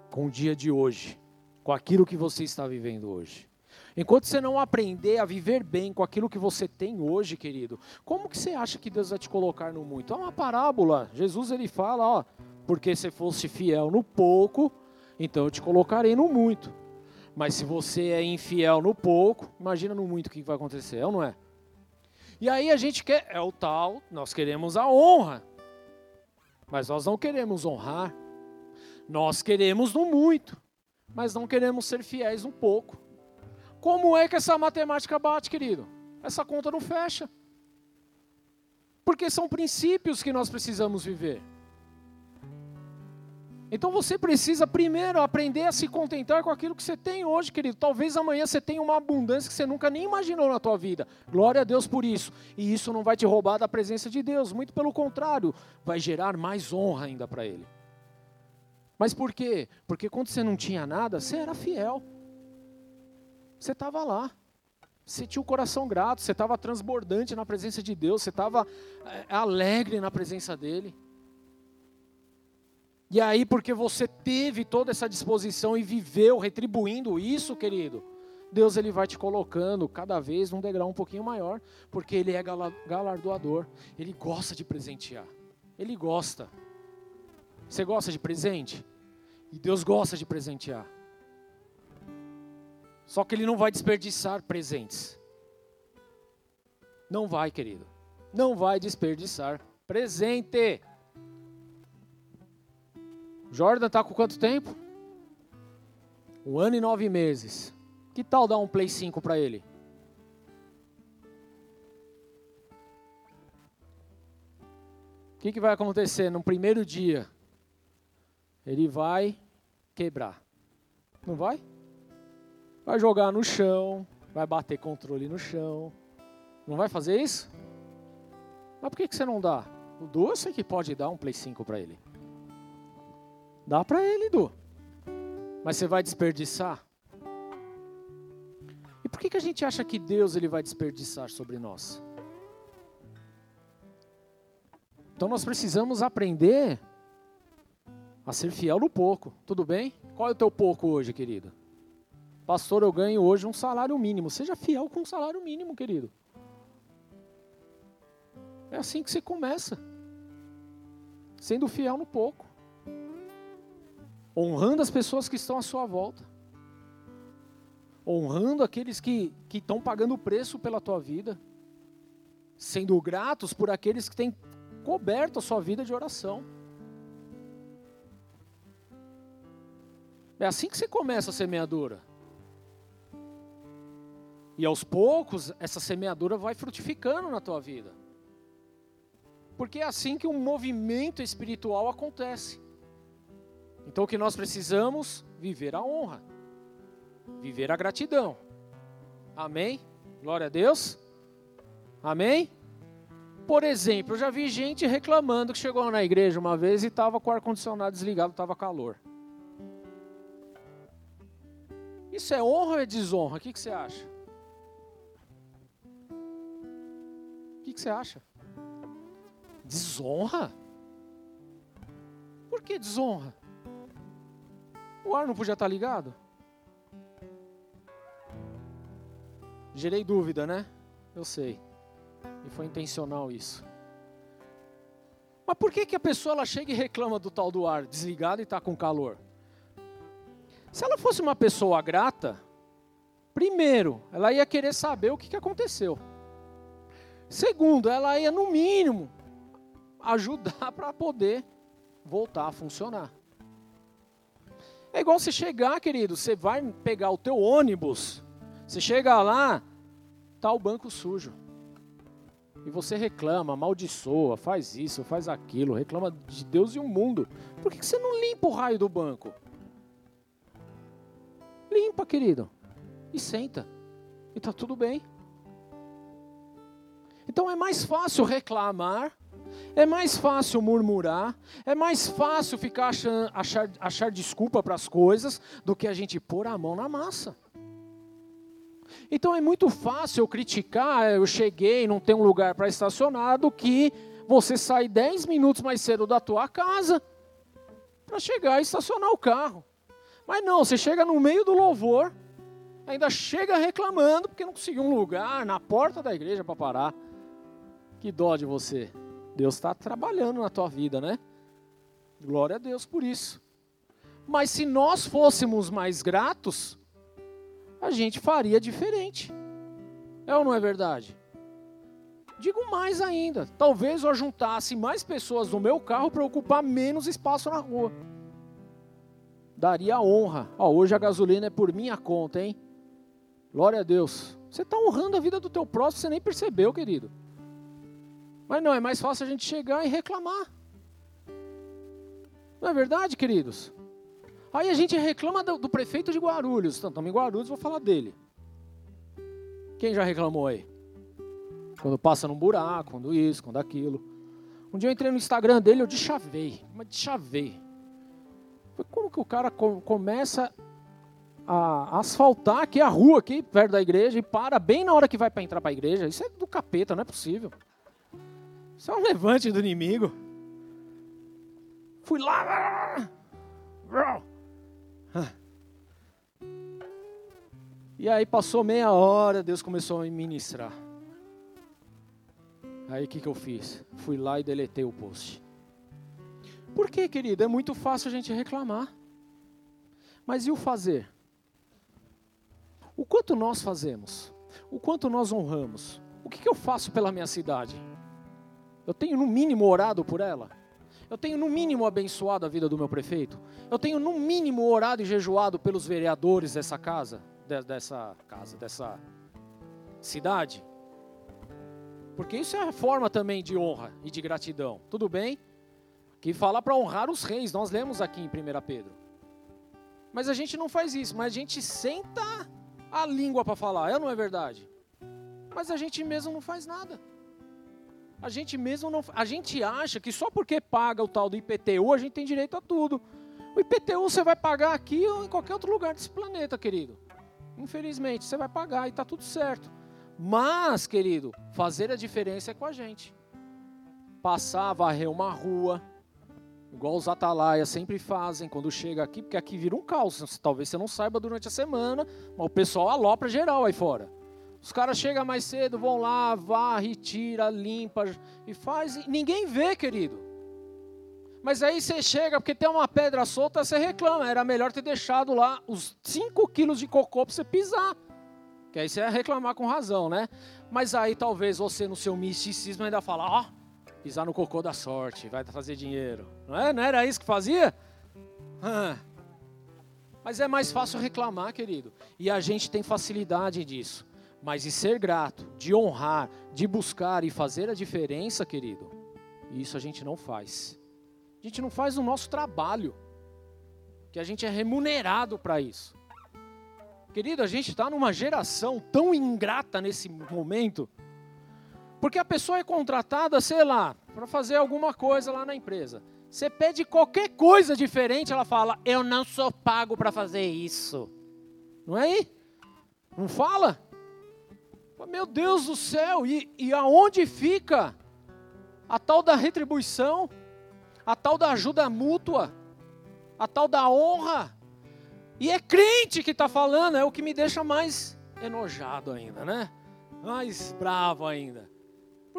com o dia de hoje, com aquilo que você está vivendo hoje. Enquanto você não aprender a viver bem com aquilo que você tem hoje, querido, como que você acha que Deus vai te colocar no muito? É uma parábola. Jesus ele fala, ó, porque se fosse fiel no pouco, então eu te colocarei no muito. Mas se você é infiel no pouco, imagina no muito o que vai acontecer, é ou não é? E aí a gente quer, é o tal, nós queremos a honra. Mas nós não queremos honrar. Nós queremos no muito, mas não queremos ser fiéis no pouco. Como é que essa matemática bate, querido? Essa conta não fecha. Porque são princípios que nós precisamos viver. Então você precisa primeiro aprender a se contentar com aquilo que você tem hoje, querido. Talvez amanhã você tenha uma abundância que você nunca nem imaginou na tua vida. Glória a Deus por isso. E isso não vai te roubar da presença de Deus, muito pelo contrário, vai gerar mais honra ainda para ele. Mas por quê? Porque quando você não tinha nada, você era fiel. Você estava lá. Você tinha o coração grato, você estava transbordante na presença de Deus, você estava é, alegre na presença dEle. E aí, porque você teve toda essa disposição e viveu retribuindo isso, querido, Deus ele vai te colocando cada vez num degrau um pouquinho maior, porque Ele é galardoador, Ele gosta de presentear, Ele gosta. Você gosta de presente? E Deus gosta de presentear. Só que ele não vai desperdiçar presentes. Não vai, querido. Não vai desperdiçar presente. Jordan está com quanto tempo? Um ano e nove meses. Que tal dar um Play 5 para ele? O que, que vai acontecer no primeiro dia? Ele vai quebrar. Não vai? vai jogar no chão, vai bater controle no chão. Não vai fazer isso? Mas por que, que você não dá? O Du eu sei que pode dar um Play 5 para ele. Dá para ele, Du. Mas você vai desperdiçar? E por que, que a gente acha que Deus ele vai desperdiçar sobre nós? Então nós precisamos aprender a ser fiel no pouco. Tudo bem? Qual é o teu pouco hoje, querido? Pastor, eu ganho hoje um salário mínimo. Seja fiel com um salário mínimo, querido. É assim que você começa. Sendo fiel no pouco. Honrando as pessoas que estão à sua volta. Honrando aqueles que estão pagando o preço pela tua vida. Sendo gratos por aqueles que têm coberto a sua vida de oração. É assim que você começa a semeadura. E aos poucos, essa semeadura vai frutificando na tua vida. Porque é assim que um movimento espiritual acontece. Então o que nós precisamos? Viver a honra. Viver a gratidão. Amém? Glória a Deus. Amém? Por exemplo, eu já vi gente reclamando que chegou na igreja uma vez e estava com o ar-condicionado desligado, estava calor. Isso é honra ou é desonra? O que, que você acha? O que, que você acha? Desonra? Por que desonra? O ar não podia estar ligado? Gerei dúvida, né? Eu sei. E foi intencional isso. Mas por que, que a pessoa ela chega e reclama do tal do ar desligado e está com calor? Se ela fosse uma pessoa grata, primeiro, ela ia querer saber o que, aconteceu. Segundo, ela ia, no mínimo, ajudar [laughs] para poder voltar a funcionar. É igual você chegar, querido, você vai pegar o teu ônibus, você chega lá, tá o banco sujo. E você reclama, amaldiçoa, faz isso, faz aquilo, reclama de Deus e o mundo. Por que você não limpa o raio do banco? Limpa, querido. E senta. E tá tudo bem. Então é mais fácil reclamar, é mais fácil murmurar, é mais fácil ficar achando, achar, achar desculpa para as coisas do que a gente pôr a mão na massa. Então é muito fácil eu criticar, eu cheguei, não tem um lugar para estacionar, do que você sair 10 minutos mais cedo da tua casa para chegar e estacionar o carro. Mas não, você chega no meio do louvor, ainda chega reclamando porque não conseguiu um lugar na porta da igreja para parar. Que dó de você. Deus está trabalhando na tua vida, né? Glória a Deus por isso. Mas se nós fôssemos mais gratos, a gente faria diferente. É ou não é verdade? Digo mais ainda, talvez eu juntasse mais pessoas no meu carro para ocupar menos espaço na rua daria honra. Ó, hoje a gasolina é por minha conta, hein? Glória a Deus. Você está honrando a vida do teu próximo, você nem percebeu, querido. Mas não, é mais fácil a gente chegar e reclamar. Não é verdade, queridos? Aí a gente reclama do, do prefeito de Guarulhos. Então, estamos em Guarulhos, vou falar dele. Quem já reclamou aí? Quando passa num buraco, quando isso, quando aquilo. Um dia eu entrei no Instagram dele, eu de chavei, mas de chavei. Como que o cara começa a asfaltar aqui a rua, aqui perto da igreja, e para bem na hora que vai para entrar para a igreja? Isso é do capeta, não é possível. Isso é um levante do inimigo. Fui lá. E aí passou meia hora, Deus começou a me ministrar. Aí o que, que eu fiz? Fui lá e deletei o post. Por quê, querido? É muito fácil a gente reclamar. Mas e o fazer? O quanto nós fazemos? O quanto nós honramos? O que, que eu faço pela minha cidade? Eu tenho no mínimo orado por ela? Eu tenho no mínimo abençoado a vida do meu prefeito? Eu tenho no mínimo orado e jejuado pelos vereadores dessa casa? dessa casa, dessa cidade? Porque isso é a forma também de honra e de gratidão. Tudo bem? Que fala para honrar os reis. Nós lemos aqui em 1 Pedro. Mas a gente não faz isso, mas a gente senta a língua para falar, é não é verdade? Mas a gente mesmo não faz nada. A gente mesmo não, a gente acha que só porque paga o tal do IPTU a gente tem direito a tudo. O IPTU você vai pagar aqui ou em qualquer outro lugar desse planeta, querido. Infelizmente, você vai pagar e está tudo certo. Mas, querido, fazer a diferença é com a gente. Passar, varrer uma rua, Igual os atalaias sempre fazem quando chega aqui, porque aqui vira um caos. Talvez você não saiba durante a semana, mas o pessoal alopra geral aí fora. Os caras chegam mais cedo, vão lá, varre, tira, limpa e faz. E ninguém vê, querido. Mas aí você chega, porque tem uma pedra solta, você reclama. Era melhor ter deixado lá os 5 quilos de cocô para você pisar. Que aí você ia reclamar com razão, né? Mas aí talvez você, no seu misticismo, ainda fala: ó, oh, pisar no cocô da sorte, vai fazer dinheiro. Não, é? Não era isso que fazia? Mas é mais fácil reclamar, querido. E a gente tem facilidade disso. Mas de ser grato, de honrar, de buscar e fazer a diferença, querido, isso a gente não faz. A gente não faz o nosso trabalho, que a gente é remunerado para isso. Querido, a gente está numa geração tão ingrata nesse momento, porque a pessoa é contratada, sei lá, para fazer alguma coisa lá na empresa. Você pede qualquer coisa diferente, ela fala: Eu não sou pago para fazer isso. Não é aí? Não fala? Meu Deus do céu, e, e aonde fica a tal da retribuição, a tal da ajuda mútua, a tal da honra? E é crente que está falando, é o que me deixa mais enojado ainda, né? Mais bravo ainda.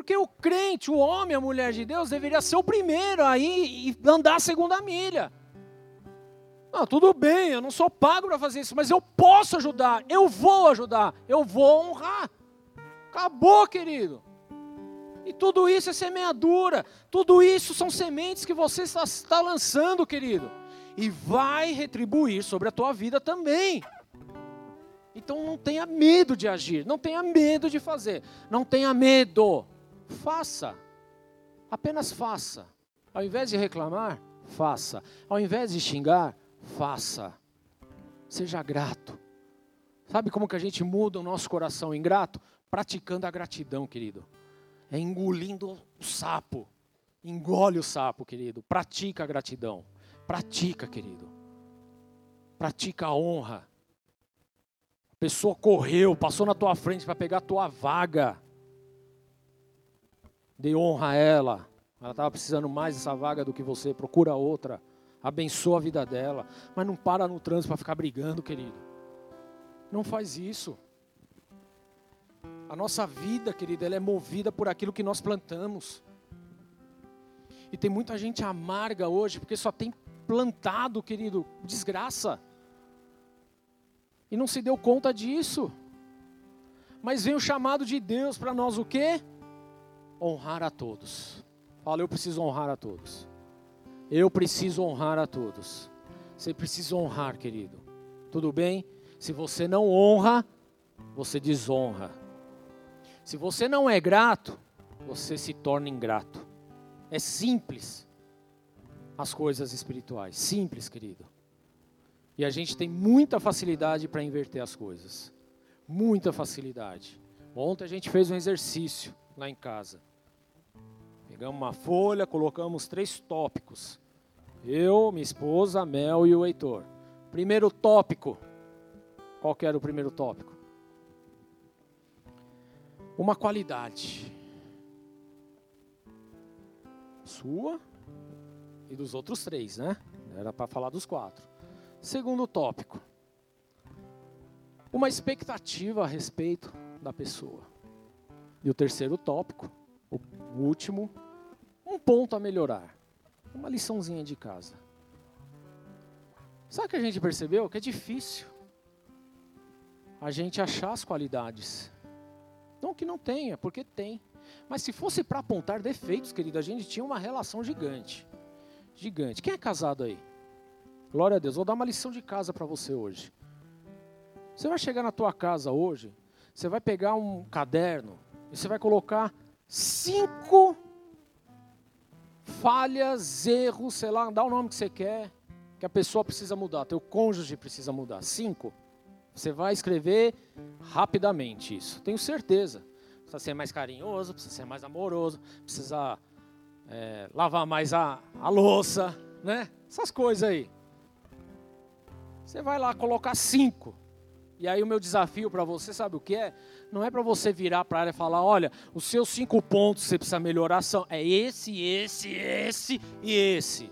Porque o crente, o homem, a mulher de Deus, deveria ser o primeiro aí e andar a segunda milha. Não, tudo bem, eu não sou pago para fazer isso, mas eu posso ajudar, eu vou ajudar, eu vou honrar. Acabou, querido. E tudo isso é semeadura, tudo isso são sementes que você está, está lançando, querido. E vai retribuir sobre a tua vida também. Então não tenha medo de agir, não tenha medo de fazer, não tenha medo. Faça. Apenas faça. Ao invés de reclamar, faça. Ao invés de xingar, faça. Seja grato. Sabe como que a gente muda o nosso coração ingrato? Praticando a gratidão, querido. É engolindo o sapo. Engole o sapo, querido. Pratica a gratidão. Pratica, querido. Pratica a honra. A pessoa correu, passou na tua frente para pegar a tua vaga dê honra a ela. Ela estava precisando mais dessa vaga do que você, procura outra. Abençoa a vida dela. Mas não para no trânsito para ficar brigando, querido. Não faz isso. A nossa vida, querida, ela é movida por aquilo que nós plantamos. E tem muita gente amarga hoje porque só tem plantado, querido, desgraça. E não se deu conta disso. Mas vem o chamado de Deus para nós o quê? Honrar a todos. Fala, eu preciso honrar a todos. Eu preciso honrar a todos. Você precisa honrar, querido. Tudo bem? Se você não honra, você desonra. Se você não é grato, você se torna ingrato. É simples as coisas espirituais. Simples, querido. E a gente tem muita facilidade para inverter as coisas. Muita facilidade. Ontem a gente fez um exercício lá em casa. Pegamos uma folha, colocamos três tópicos. Eu, minha esposa, Mel e o Heitor. Primeiro tópico. Qual que era o primeiro tópico? Uma qualidade. Sua e dos outros três, né? Era para falar dos quatro. Segundo tópico. Uma expectativa a respeito da pessoa. E o terceiro tópico, o último, ponto a melhorar. Uma liçãozinha de casa. Sabe o que a gente percebeu? Que é difícil a gente achar as qualidades. Não que não tenha, porque tem. Mas se fosse para apontar defeitos, querido, a gente tinha uma relação gigante. Gigante. Quem é casado aí? Glória a Deus. Vou dar uma lição de casa para você hoje. Você vai chegar na tua casa hoje, você vai pegar um caderno e você vai colocar cinco falhas, erros, sei lá, dá o nome que você quer, que a pessoa precisa mudar, teu cônjuge precisa mudar. Cinco. Você vai escrever rapidamente isso, tenho certeza. Precisa ser mais carinhoso, precisa ser mais amoroso, precisa é, lavar mais a, a louça, né? Essas coisas aí. Você vai lá colocar cinco. E aí o meu desafio para você, sabe o que é? Não é para você virar para a área e falar, olha, os seus cinco pontos que você precisa melhorar são é esse, esse, esse e esse.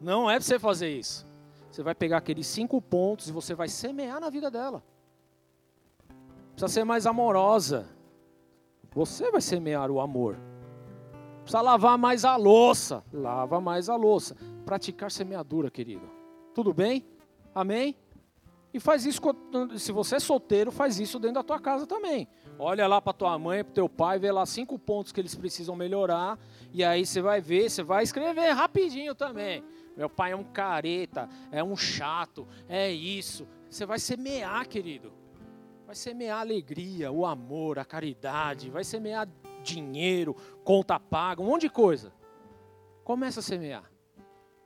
Não é para você fazer isso. Você vai pegar aqueles cinco pontos e você vai semear na vida dela. Precisa ser mais amorosa. Você vai semear o amor. Precisa lavar mais a louça. Lava mais a louça. Praticar semeadura, querido. Tudo bem? Amém? E faz isso, se você é solteiro, faz isso dentro da tua casa também. Olha lá para tua mãe, para teu pai, vê lá cinco pontos que eles precisam melhorar. E aí você vai ver, você vai escrever rapidinho também. Meu pai é um careta, é um chato, é isso. Você vai semear, querido. Vai semear a alegria, o amor, a caridade, vai semear dinheiro, conta paga, um monte de coisa. Começa a semear.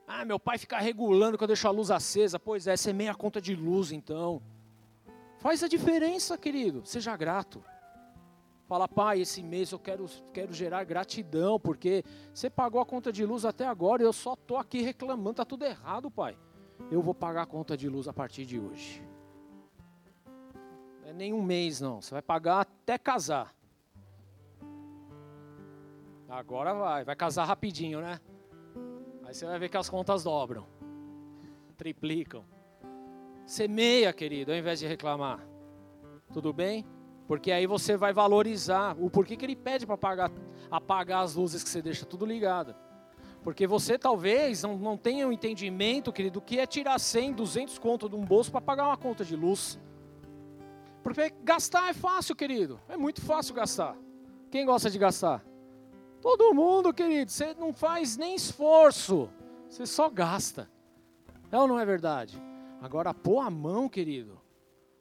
Ah, meu pai fica regulando que eu deixo a luz acesa. Pois é, semeia a conta de luz então. Faz a diferença, querido. Seja grato. Fala, pai, esse mês eu quero, quero gerar gratidão, porque você pagou a conta de luz até agora e eu só estou aqui reclamando, está tudo errado, pai. Eu vou pagar a conta de luz a partir de hoje. Não é nem um mês, não. Você vai pagar até casar. Agora vai. Vai casar rapidinho, né? Aí você vai ver que as contas dobram. Triplicam. Semeia, querido, ao invés de reclamar. Tudo bem? Porque aí você vai valorizar o porquê que ele pede para apagar, apagar as luzes que você deixa tudo ligado. Porque você talvez não, não tenha o um entendimento, querido, que é tirar 100, 200 conto de um bolso para pagar uma conta de luz. Porque gastar é fácil, querido. É muito fácil gastar. Quem gosta de gastar? Todo mundo, querido. Você não faz nem esforço. Você só gasta. É ou não é verdade? Agora, pôr a mão, querido,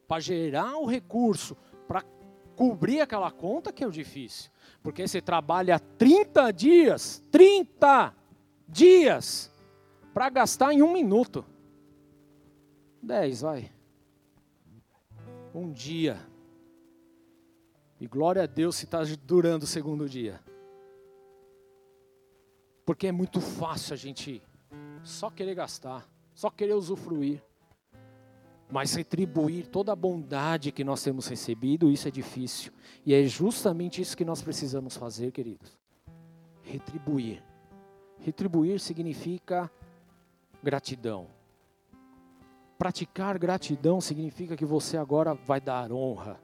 para gerar o recurso, para cobrir aquela conta que é o difícil. Porque você trabalha 30 dias, 30 dias, para gastar em um minuto. 10, vai. Um dia. E glória a Deus se está durando o segundo dia. Porque é muito fácil a gente só querer gastar, só querer usufruir. Mas retribuir toda a bondade que nós temos recebido, isso é difícil. E é justamente isso que nós precisamos fazer, queridos. Retribuir. Retribuir significa gratidão. Praticar gratidão significa que você agora vai dar honra,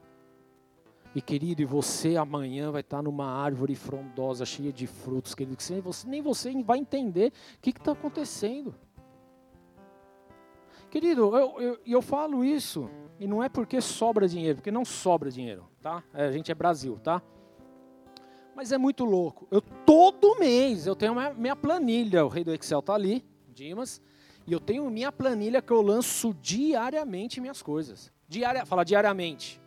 e querido, e você amanhã vai estar numa árvore frondosa, cheia de frutos, querido, que nem você, nem você vai entender o que está acontecendo. Querido, eu, eu, eu falo isso, e não é porque sobra dinheiro, porque não sobra dinheiro, tá? É, a gente é Brasil, tá? Mas é muito louco. Eu todo mês eu tenho minha, minha planilha, o rei do Excel tá ali, Dimas, e eu tenho minha planilha que eu lanço diariamente minhas coisas. Diária, fala diariamente.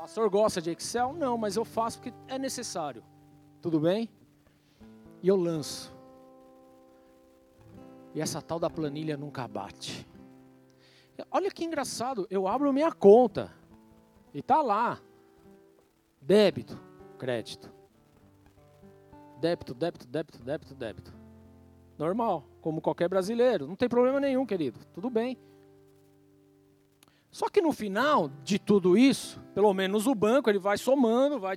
Pastor gosta de Excel? Não, mas eu faço porque é necessário. Tudo bem? E eu lanço. E essa tal da planilha nunca bate. Olha que engraçado, eu abro minha conta e tá lá. Débito, crédito. Débito, débito, débito, débito, débito. Normal, como qualquer brasileiro. Não tem problema nenhum, querido. Tudo bem. Só que no final de tudo isso, pelo menos o banco ele vai somando, vai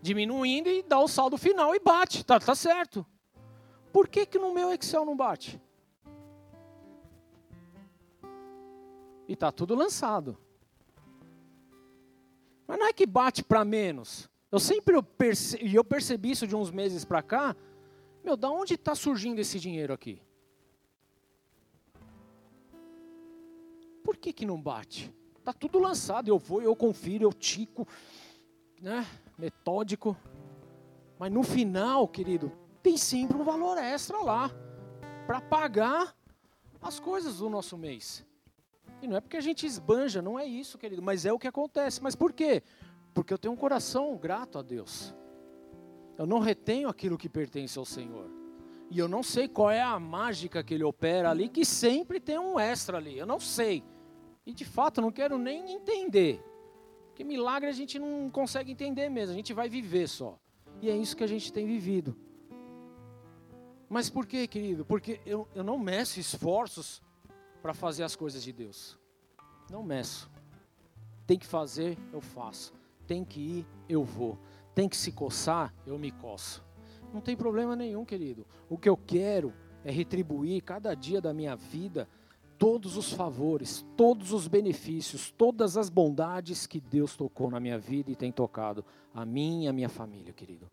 diminuindo e dá o saldo final e bate, tá, tá certo. Por que, que no meu Excel não bate? E tá tudo lançado. Mas não é que bate para menos. Eu sempre eu percebi, eu percebi isso de uns meses para cá. Meu, da onde está surgindo esse dinheiro aqui? Por que, que não bate? Está tudo lançado, eu vou, eu confiro, eu tico, né? metódico. Mas no final, querido, tem sempre um valor extra lá para pagar as coisas do nosso mês. E não é porque a gente esbanja, não é isso, querido, mas é o que acontece. Mas por quê? Porque eu tenho um coração grato a Deus. Eu não retenho aquilo que pertence ao Senhor. E eu não sei qual é a mágica que ele opera ali, que sempre tem um extra ali. Eu não sei. E de fato, não quero nem entender. Porque milagre a gente não consegue entender mesmo, a gente vai viver só. E é isso que a gente tem vivido. Mas por quê, querido? Porque eu, eu não meço esforços para fazer as coisas de Deus. Não meço. Tem que fazer, eu faço. Tem que ir, eu vou. Tem que se coçar, eu me coço. Não tem problema nenhum, querido. O que eu quero é retribuir cada dia da minha vida todos os favores, todos os benefícios, todas as bondades que Deus tocou na minha vida e tem tocado a mim e a minha família, querido.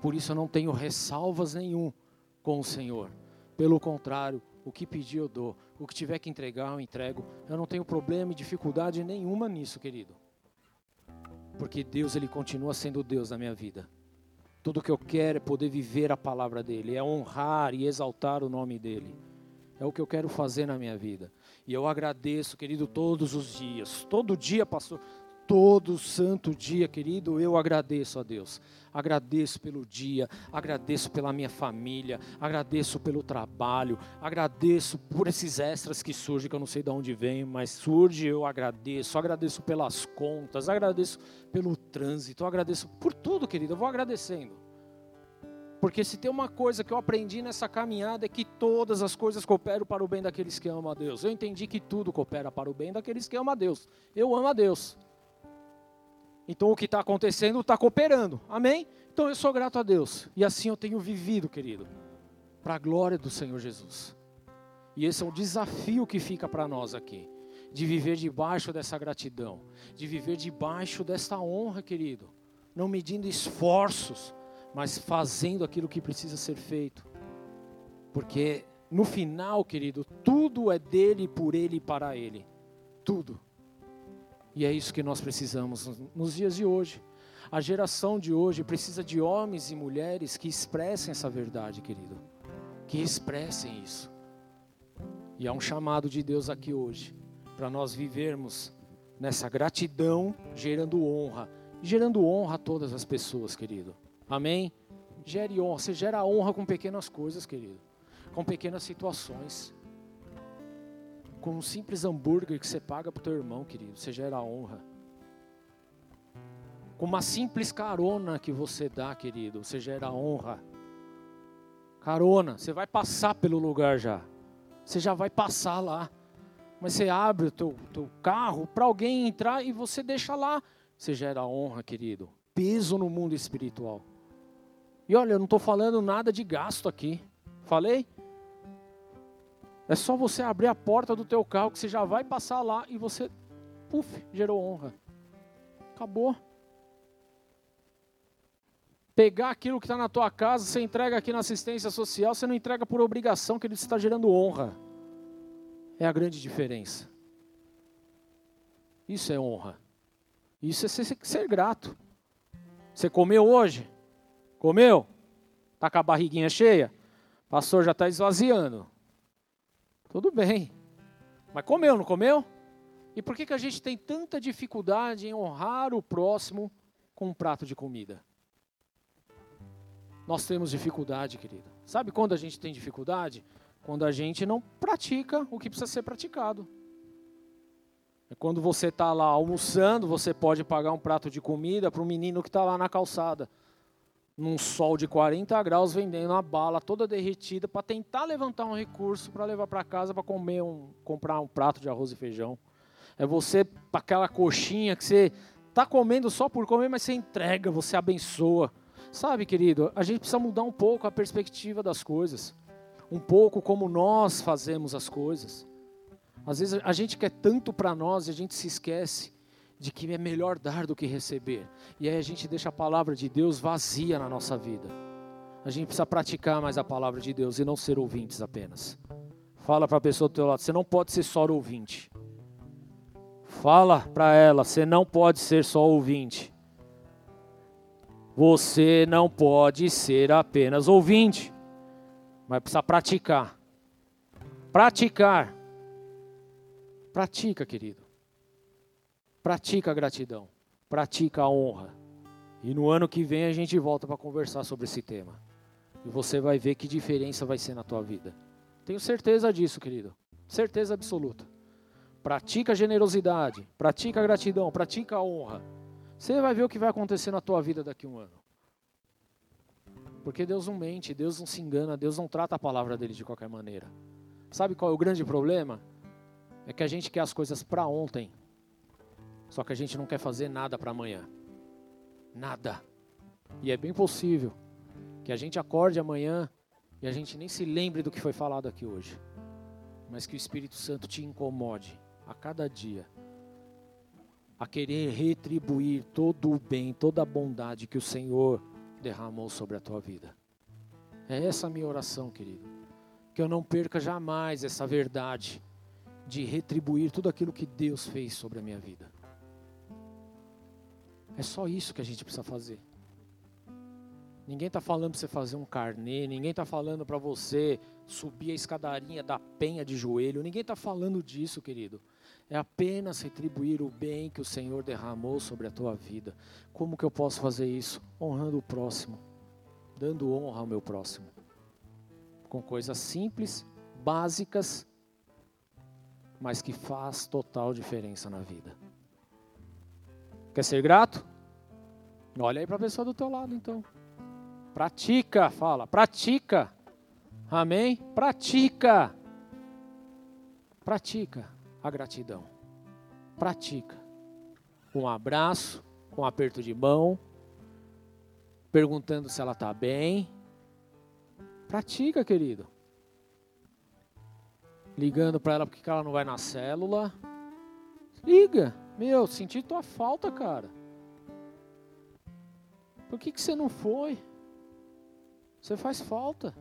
Por isso eu não tenho ressalvas nenhum com o Senhor. Pelo contrário, o que pedir eu dou, o que tiver que entregar eu entrego. Eu não tenho problema e dificuldade nenhuma nisso, querido. Porque Deus ele continua sendo Deus na minha vida. Tudo que eu quero é poder viver a palavra dele, é honrar e exaltar o nome dele. É o que eu quero fazer na minha vida. E eu agradeço, querido, todos os dias. Todo dia, pastor, todo santo dia, querido, eu agradeço a Deus. Agradeço pelo dia, agradeço pela minha família, agradeço pelo trabalho, agradeço por esses extras que surgem, que eu não sei de onde vem, mas surge, eu agradeço. Agradeço pelas contas, agradeço pelo trânsito, agradeço por tudo, querido. Eu vou agradecendo. Porque se tem uma coisa que eu aprendi nessa caminhada é que todas as coisas cooperam para o bem daqueles que amam a Deus. Eu entendi que tudo coopera para o bem daqueles que amam a Deus. Eu amo a Deus. Então o que está acontecendo está cooperando. Amém? Então eu sou grato a Deus. E assim eu tenho vivido, querido. Para a glória do Senhor Jesus. E esse é um desafio que fica para nós aqui. De viver debaixo dessa gratidão. De viver debaixo desta honra, querido. Não medindo esforços mas fazendo aquilo que precisa ser feito. Porque no final, querido, tudo é dele, por ele e para ele. Tudo. E é isso que nós precisamos nos dias de hoje. A geração de hoje precisa de homens e mulheres que expressem essa verdade, querido. Que expressem isso. E há um chamado de Deus aqui hoje, para nós vivermos nessa gratidão, gerando honra, gerando honra a todas as pessoas, querido. Amém? Gere honra. Você gera honra com pequenas coisas, querido. Com pequenas situações. Com um simples hambúrguer que você paga para o teu irmão, querido. Você gera honra. Com uma simples carona que você dá, querido. Você gera honra. Carona. Você vai passar pelo lugar já. Você já vai passar lá. Mas você abre o teu, teu carro para alguém entrar e você deixa lá. Você gera honra, querido. Peso no mundo espiritual. E olha, eu não estou falando nada de gasto aqui. Falei? É só você abrir a porta do teu carro que você já vai passar lá e você, puf, gerou honra. Acabou. Pegar aquilo que está na tua casa, você entrega aqui na assistência social, você não entrega por obrigação, que ele está gerando honra. É a grande diferença. Isso é honra. Isso é ser, ser grato. Você comeu hoje? Comeu? Está com a barriguinha cheia? O pastor já está esvaziando. Tudo bem. Mas comeu, não comeu? E por que, que a gente tem tanta dificuldade em honrar o próximo com um prato de comida? Nós temos dificuldade, querido. Sabe quando a gente tem dificuldade? Quando a gente não pratica o que precisa ser praticado. É quando você está lá almoçando, você pode pagar um prato de comida para um menino que está lá na calçada num sol de 40 graus, vendendo a bala toda derretida para tentar levantar um recurso para levar para casa para comer um, comprar um prato de arroz e feijão. É você para aquela coxinha que você tá comendo só por comer, mas você entrega, você abençoa. Sabe, querido, a gente precisa mudar um pouco a perspectiva das coisas. Um pouco como nós fazemos as coisas. Às vezes a gente quer tanto para nós e a gente se esquece de que é melhor dar do que receber. E aí a gente deixa a palavra de Deus vazia na nossa vida. A gente precisa praticar mais a palavra de Deus e não ser ouvintes apenas. Fala para a pessoa do teu lado, você não pode ser só ouvinte. Fala para ela, você não pode ser só ouvinte. Você não pode ser apenas ouvinte, mas precisa praticar. Praticar. Pratica, querido. Pratica a gratidão, pratica a honra. E no ano que vem a gente volta para conversar sobre esse tema. E você vai ver que diferença vai ser na tua vida. Tenho certeza disso, querido. Certeza absoluta. Pratica a generosidade, pratica a gratidão, pratica a honra. Você vai ver o que vai acontecer na tua vida daqui a um ano. Porque Deus não mente, Deus não se engana, Deus não trata a palavra dele de qualquer maneira. Sabe qual é o grande problema? É que a gente quer as coisas para ontem só que a gente não quer fazer nada para amanhã. Nada. E é bem possível que a gente acorde amanhã e a gente nem se lembre do que foi falado aqui hoje. mas que o Espírito Santo te incomode a cada dia a querer retribuir todo o bem, toda a bondade que o Senhor derramou sobre a tua vida. É essa a minha oração, querido. Que eu não perca jamais essa verdade de retribuir tudo aquilo que Deus fez sobre a minha vida. É só isso que a gente precisa fazer. Ninguém está falando para você fazer um carnê, ninguém está falando para você subir a escadarinha da penha de joelho, ninguém está falando disso, querido. É apenas retribuir o bem que o Senhor derramou sobre a tua vida. Como que eu posso fazer isso? Honrando o próximo, dando honra ao meu próximo. Com coisas simples, básicas, mas que faz total diferença na vida. Quer ser grato? Olha aí para a pessoa do teu lado então. Pratica, fala, pratica. Amém? Pratica. Pratica a gratidão. Pratica. Um abraço, um aperto de mão, perguntando se ela está bem. Pratica, querido. Ligando para ela porque ela não vai na célula. Liga. Meu, senti tua falta, cara. Por que, que você não foi? Você faz falta.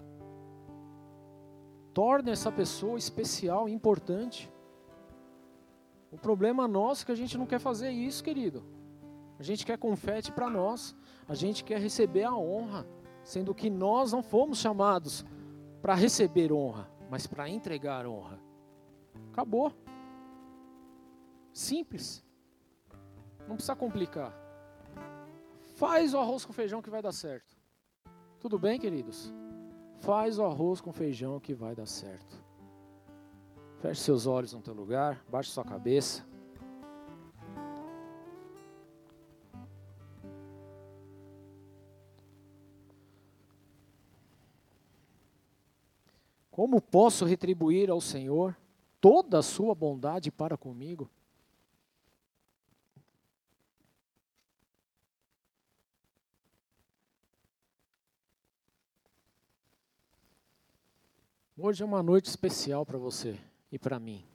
Torne essa pessoa especial, importante. O problema nosso é que a gente não quer fazer isso, querido. A gente quer confete para nós. A gente quer receber a honra, sendo que nós não fomos chamados para receber honra, mas para entregar honra. Acabou. Simples. Não precisa complicar. Faz o arroz com feijão que vai dar certo. Tudo bem, queridos? Faz o arroz com feijão que vai dar certo. Feche seus olhos no teu lugar, baixe sua cabeça. Como posso retribuir ao Senhor toda a sua bondade para comigo? Hoje é uma noite especial para você e para mim.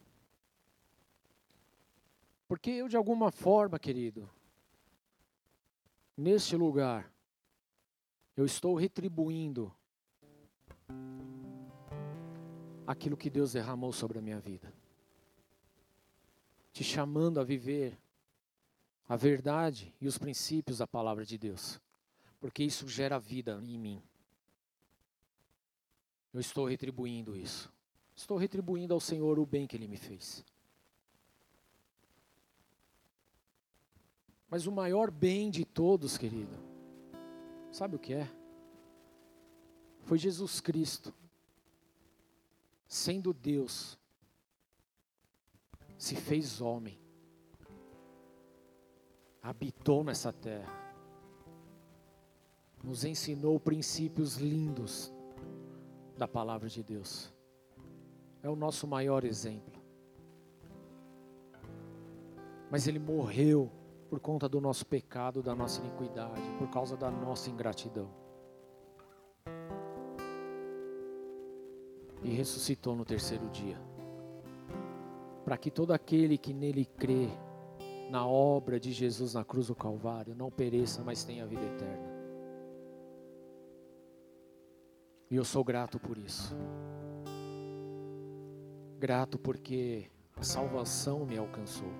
Porque eu, de alguma forma, querido, neste lugar, eu estou retribuindo aquilo que Deus derramou sobre a minha vida. Te chamando a viver a verdade e os princípios da palavra de Deus. Porque isso gera vida em mim. Eu estou retribuindo isso. Estou retribuindo ao Senhor o bem que Ele me fez. Mas o maior bem de todos, querido, sabe o que é? Foi Jesus Cristo, sendo Deus, se fez homem, habitou nessa terra, nos ensinou princípios lindos da palavra de Deus. É o nosso maior exemplo. Mas ele morreu por conta do nosso pecado, da nossa iniquidade, por causa da nossa ingratidão. E ressuscitou no terceiro dia. Para que todo aquele que nele crê, na obra de Jesus na cruz do Calvário, não pereça, mas tenha vida eterna. E eu sou grato por isso. Grato porque a salvação me alcançou.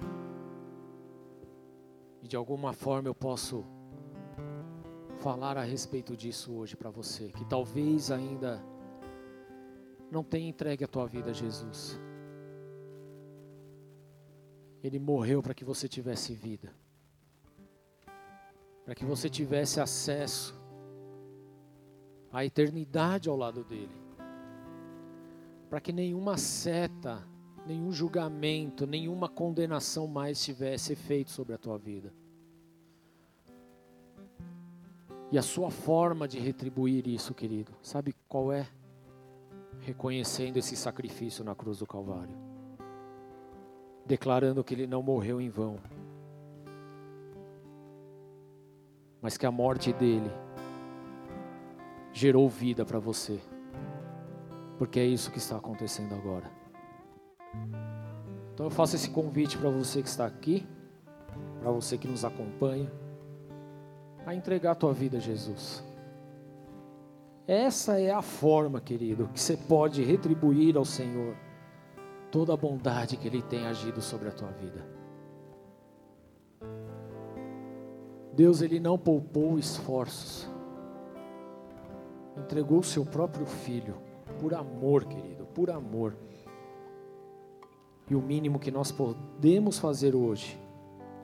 E de alguma forma eu posso falar a respeito disso hoje para você, que talvez ainda não tenha entregue a tua vida a Jesus. Ele morreu para que você tivesse vida, para que você tivesse acesso a eternidade ao lado dele. Para que nenhuma seta, nenhum julgamento, nenhuma condenação mais tivesse efeito sobre a tua vida. E a sua forma de retribuir isso, querido, sabe qual é? Reconhecendo esse sacrifício na cruz do Calvário, declarando que ele não morreu em vão, mas que a morte dele gerou vida para você. Porque é isso que está acontecendo agora. Então eu faço esse convite para você que está aqui, para você que nos acompanha, a entregar a tua vida a Jesus. Essa é a forma, querido, que você pode retribuir ao Senhor toda a bondade que Ele tem agido sobre a tua vida. Deus, Ele não poupou esforços, entregou o seu próprio filho, por amor, querido, por amor. E o mínimo que nós podemos fazer hoje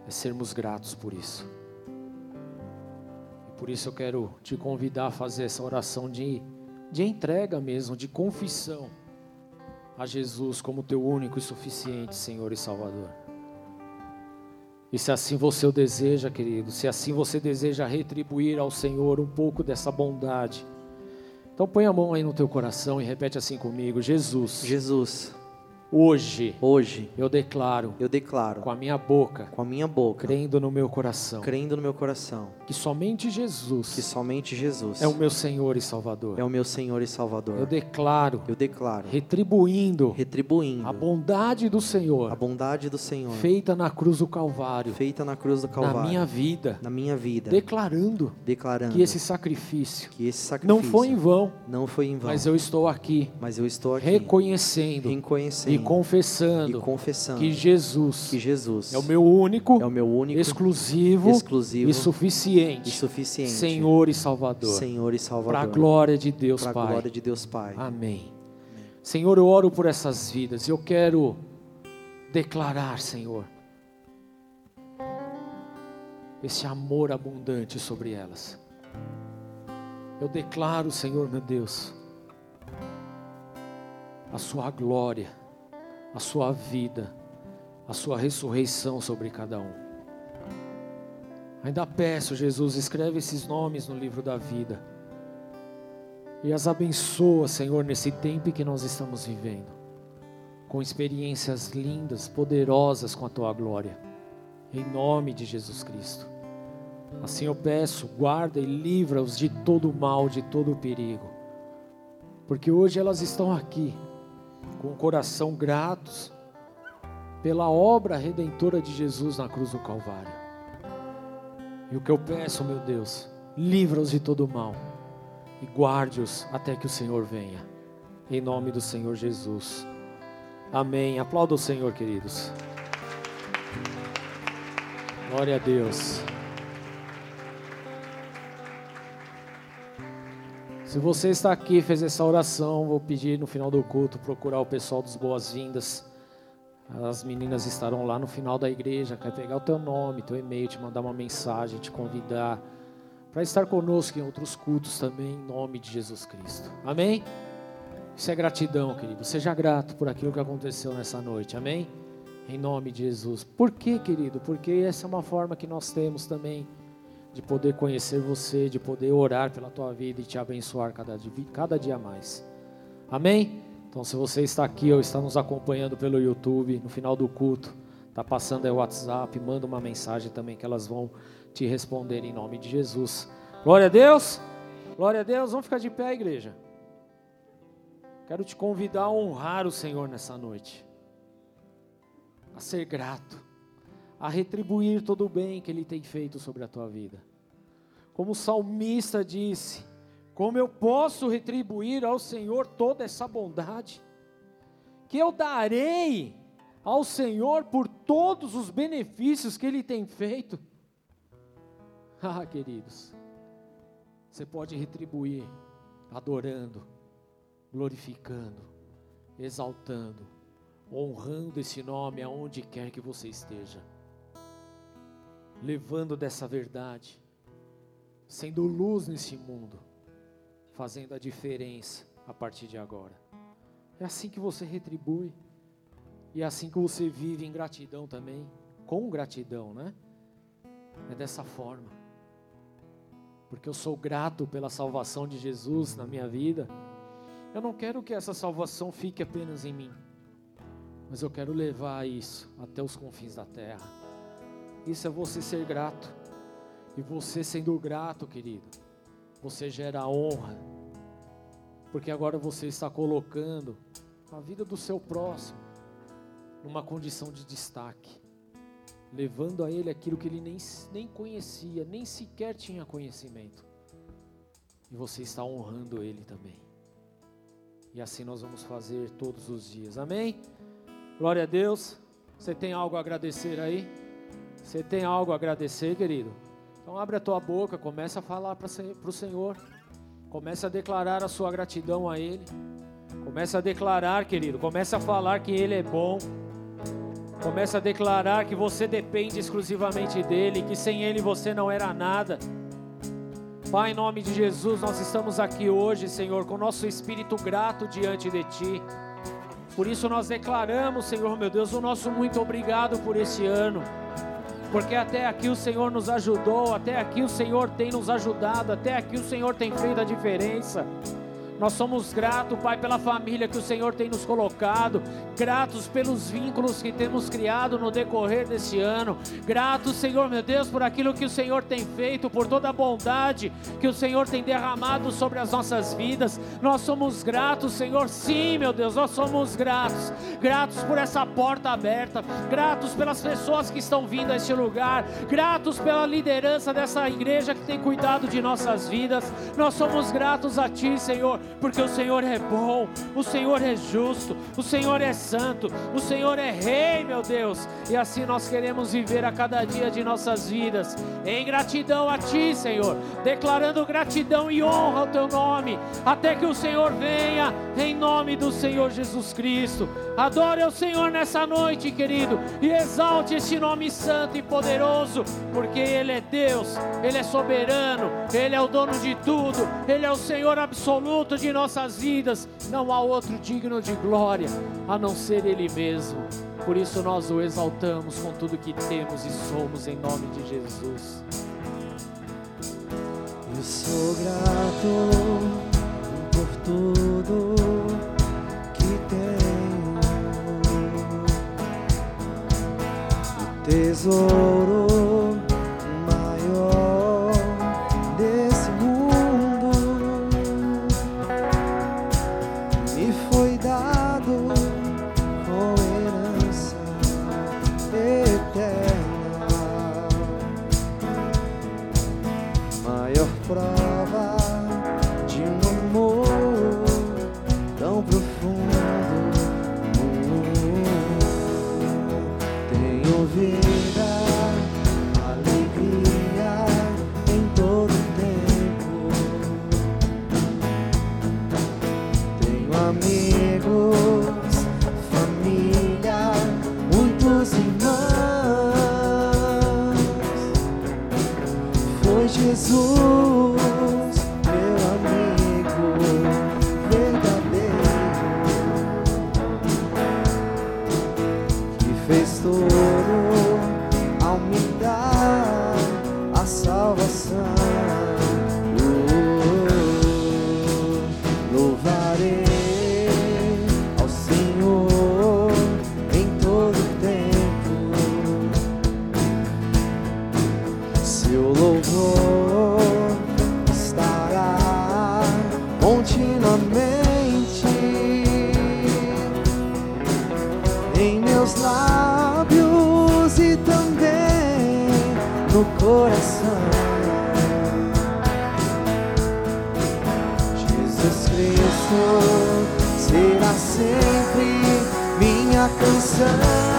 é sermos gratos por isso. E por isso eu quero te convidar a fazer essa oração de, de entrega mesmo, de confissão a Jesus como teu único e suficiente Senhor e Salvador. E se assim você o deseja, querido, se assim você deseja retribuir ao Senhor um pouco dessa bondade, então põe a mão aí no teu coração e repete assim comigo: Jesus. Jesus. Hoje, hoje eu declaro, eu declaro com a minha boca, com a minha boca, crendo no meu coração, crendo no meu coração, que somente Jesus, que somente Jesus é o meu Senhor e Salvador. É o meu Senhor e Salvador. Eu declaro, eu declaro, retribuindo, retribuindo a bondade do Senhor, a bondade do Senhor, feita na cruz do Calvário, feita na cruz do Calvário, na minha vida, na minha vida, declarando, declarando que esse sacrifício, que esse sacrifício não foi em vão, não foi em vão, mas eu estou aqui, mas eu estou aqui, reconhecendo, reconhecendo e confessando, e confessando que Jesus, que Jesus é o meu único, é o meu único exclusivo, exclusivo e suficiente, e suficiente Senhor e Salvador, Senhor e Salvador, para a glória de Deus Pai. glória de Deus Pai. Amém. Senhor, eu oro por essas vidas. Eu quero declarar, Senhor, esse amor abundante sobre elas. Eu declaro, Senhor meu Deus, a Sua glória, a Sua vida, a Sua ressurreição sobre cada um. Ainda peço, Jesus, escreve esses nomes no livro da vida e as abençoa, Senhor, nesse tempo que nós estamos vivendo, com experiências lindas, poderosas com a Tua glória, em nome de Jesus Cristo. Assim eu peço, guarda e livra-os de todo mal, de todo perigo, porque hoje elas estão aqui com o coração gratos pela obra redentora de Jesus na cruz do Calvário. E o que eu peço, meu Deus, livra-os de todo mal e guarde-os até que o Senhor venha. Em nome do Senhor Jesus. Amém. Aplauda o Senhor, queridos. Glória a Deus. Se você está aqui, fez essa oração, vou pedir no final do culto procurar o pessoal dos boas-vindas. As meninas estarão lá no final da igreja, quer pegar o teu nome, teu e-mail, te mandar uma mensagem, te convidar para estar conosco em outros cultos também, em nome de Jesus Cristo. Amém? Isso é gratidão, querido. Seja grato por aquilo que aconteceu nessa noite. Amém? Em nome de Jesus. Por quê, querido? Porque essa é uma forma que nós temos também de poder conhecer você, de poder orar pela tua vida e te abençoar cada dia, cada dia mais. Amém? Então, se você está aqui ou está nos acompanhando pelo YouTube, no final do culto, está passando aí o WhatsApp, manda uma mensagem também que elas vão te responder em nome de Jesus. Glória a Deus. Glória a Deus. Vamos ficar de pé, igreja. Quero te convidar a honrar o Senhor nessa noite. A ser grato. A retribuir todo o bem que Ele tem feito sobre a tua vida. Como o salmista disse: Como eu posso retribuir ao Senhor toda essa bondade? Que eu darei ao Senhor por todos os benefícios que Ele tem feito. [laughs] Ah, queridos, você pode retribuir adorando, glorificando, exaltando, honrando esse nome aonde quer que você esteja, levando dessa verdade, sendo luz nesse mundo, fazendo a diferença a partir de agora. É assim que você retribui, e é assim que você vive em gratidão também, com gratidão, né? É dessa forma porque eu sou grato pela salvação de Jesus na minha vida, eu não quero que essa salvação fique apenas em mim, mas eu quero levar isso até os confins da terra. Isso é você ser grato, e você sendo grato, querido, você gera honra, porque agora você está colocando a vida do seu próximo numa condição de destaque, levando a ele aquilo que ele nem, nem conhecia, nem sequer tinha conhecimento. E você está honrando ele também. E assim nós vamos fazer todos os dias. Amém? Glória a Deus. Você tem algo a agradecer aí? Você tem algo a agradecer, querido? Então abre a tua boca, começa a falar para o Senhor. Começa a declarar a sua gratidão a Ele. Começa a declarar, querido. Começa a falar que Ele é bom. Começa a declarar que você depende exclusivamente dEle, que sem Ele você não era nada. Pai, em nome de Jesus, nós estamos aqui hoje, Senhor, com nosso espírito grato diante de Ti. Por isso nós declaramos, Senhor meu Deus, o nosso muito obrigado por esse ano. Porque até aqui o Senhor nos ajudou, até aqui o Senhor tem nos ajudado, até aqui o Senhor tem feito a diferença. Nós somos gratos, Pai, pela família que o Senhor tem nos colocado, gratos pelos vínculos que temos criado no decorrer desse ano, gratos, Senhor, meu Deus, por aquilo que o Senhor tem feito, por toda a bondade que o Senhor tem derramado sobre as nossas vidas. Nós somos gratos, Senhor, sim, meu Deus, nós somos gratos, gratos por essa porta aberta, gratos pelas pessoas que estão vindo a este lugar, gratos pela liderança dessa igreja que tem cuidado de nossas vidas. Nós somos gratos a Ti, Senhor porque o Senhor é bom, o Senhor é justo, o Senhor é santo, o Senhor é rei, meu Deus. E assim nós queremos viver a cada dia de nossas vidas, em gratidão a Ti, Senhor, declarando gratidão e honra ao Teu nome, até que o Senhor venha, em nome do Senhor Jesus Cristo. Adore ao Senhor nessa noite, querido, e exalte esse nome santo e poderoso, porque Ele é Deus, Ele é soberano, Ele é o dono de tudo, Ele é o Senhor absoluto de nossas vidas. Não há outro digno de glória a não ser Ele mesmo. Por isso nós o exaltamos com tudo que temos e somos em nome de Jesus. Eu sou grato por tudo tesouro minha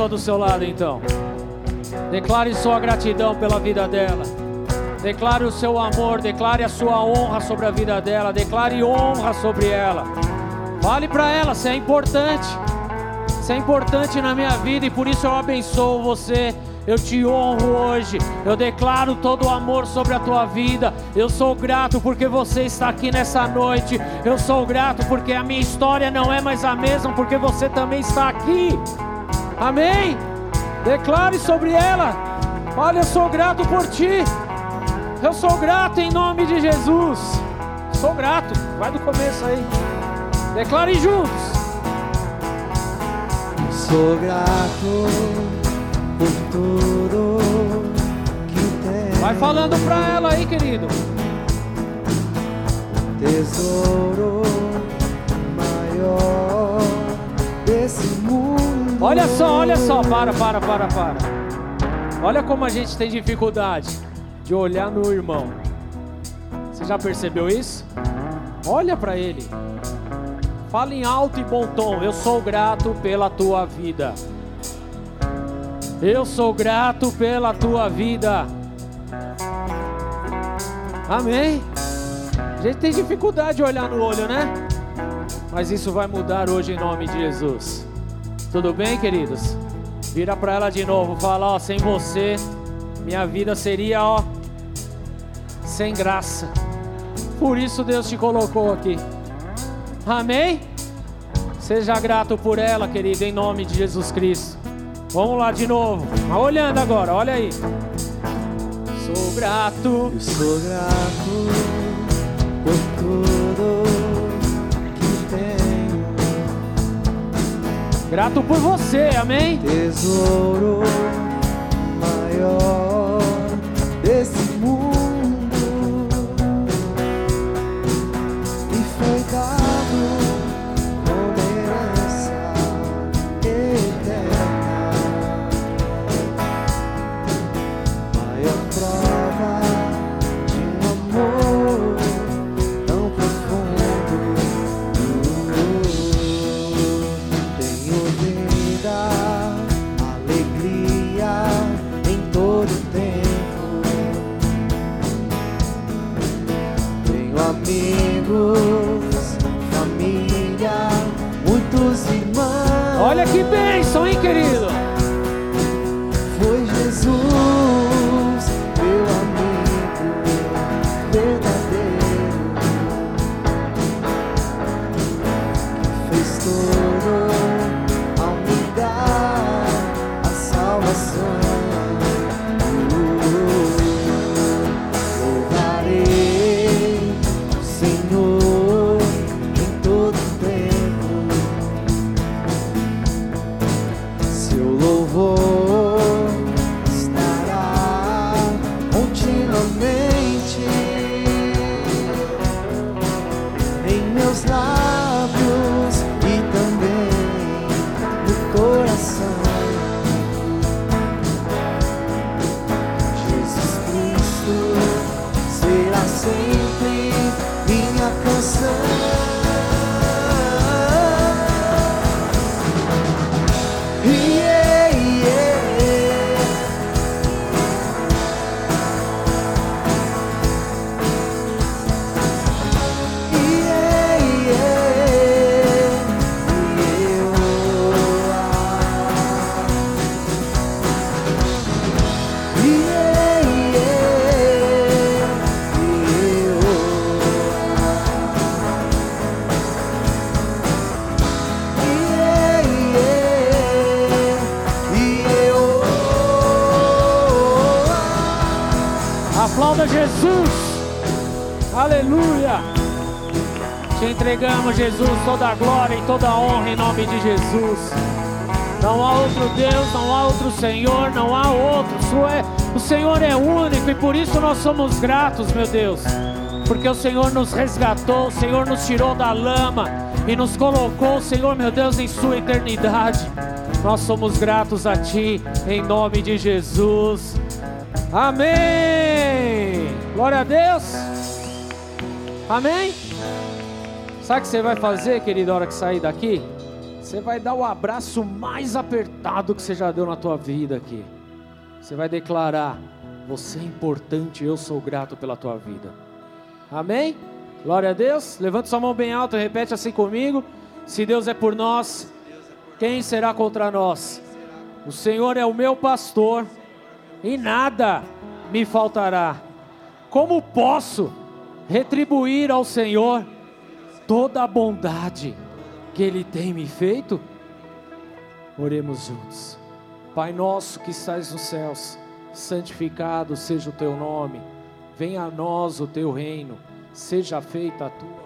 pessoa do seu lado, então. Declare sua gratidão pela vida dela. Declare o seu amor, declare a sua honra sobre a vida dela, declare honra sobre ela. Fale para ela se é importante. Se é importante na minha vida e por isso eu abençoo você. Eu te honro hoje. Eu declaro todo o amor sobre a tua vida. Eu sou grato porque você está aqui nessa noite. Eu sou grato porque a minha história não é mais a mesma, porque você também está aqui. Amém? Declare sobre ela. Olha, eu sou grato por ti. Eu sou grato em nome de Jesus. Sou grato. Vai do começo aí. Declare juntos. Sou grato por tudo que tem. Vai falando pra ela aí, querido. Tesouro maior. Olha só, olha só. Para, para, para, para. Olha como a gente tem dificuldade de olhar no irmão. Você já percebeu isso? Olha pra ele. Fala em alto e bom tom. Eu sou grato pela tua vida. Eu sou grato pela tua vida. Amém? A gente tem dificuldade de olhar no olho, né? Mas isso vai mudar hoje em nome de Jesus. Tudo bem, queridos? Vira para ela de novo, fala, ó, sem você, minha vida seria, ó, sem graça. Por isso Deus te colocou aqui. Amém? Seja grato por ela, querido, em nome de Jesus Cristo. Vamos lá de novo. Mas olhando agora, olha aí. Sou grato. Eu sou grato por tudo Grato por você, amém? Tesouro maior desse mundo. Que bênção, hein, querido? Toda a glória e toda a honra em nome de Jesus. Não há outro Deus, não há outro Senhor, não há outro. O Senhor é- O Senhor é único e por isso nós somos gratos, meu Deus. Porque o Senhor nos resgatou, o Senhor nos tirou da lama e nos colocou, Senhor, meu Deus, em Sua eternidade. Nós somos gratos a Ti, em nome de Jesus. Amém. Glória a Deus. Amém. Sabe o que você vai fazer, querido, na hora que sair daqui? Você vai dar o abraço mais apertado que você já deu na tua vida aqui. Você vai declarar: Você é importante, eu sou grato pela tua vida. Amém? Glória a Deus. Levanta sua mão bem alta, repete assim comigo. Se Deus é por nós, quem será contra nós? O Senhor é o meu pastor e nada me faltará. Como posso retribuir ao Senhor toda a bondade que Ele tem me feito? Oremos juntos. Pai nosso que estás nos céus, santificado seja o teu nome, venha a nós o teu reino, seja feita a tua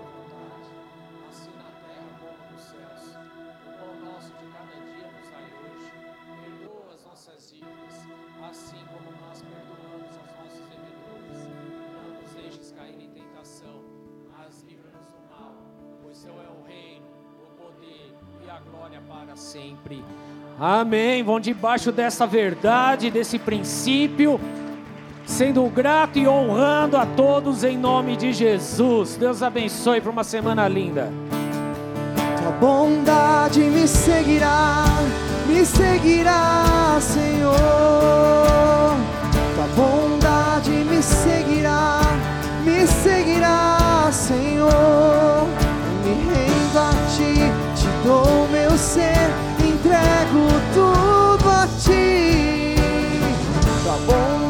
sempre. Amém. Vão debaixo dessa verdade, desse princípio, sendo grato e honrando a todos em nome de Jesus. Deus abençoe para uma semana linda. Tua bondade me seguirá, me seguirá, Senhor. Tua bondade me seguirá, me seguirá, Senhor. Me rendo a ti, te dou meu ser entrego tudo a ti. Tá bom.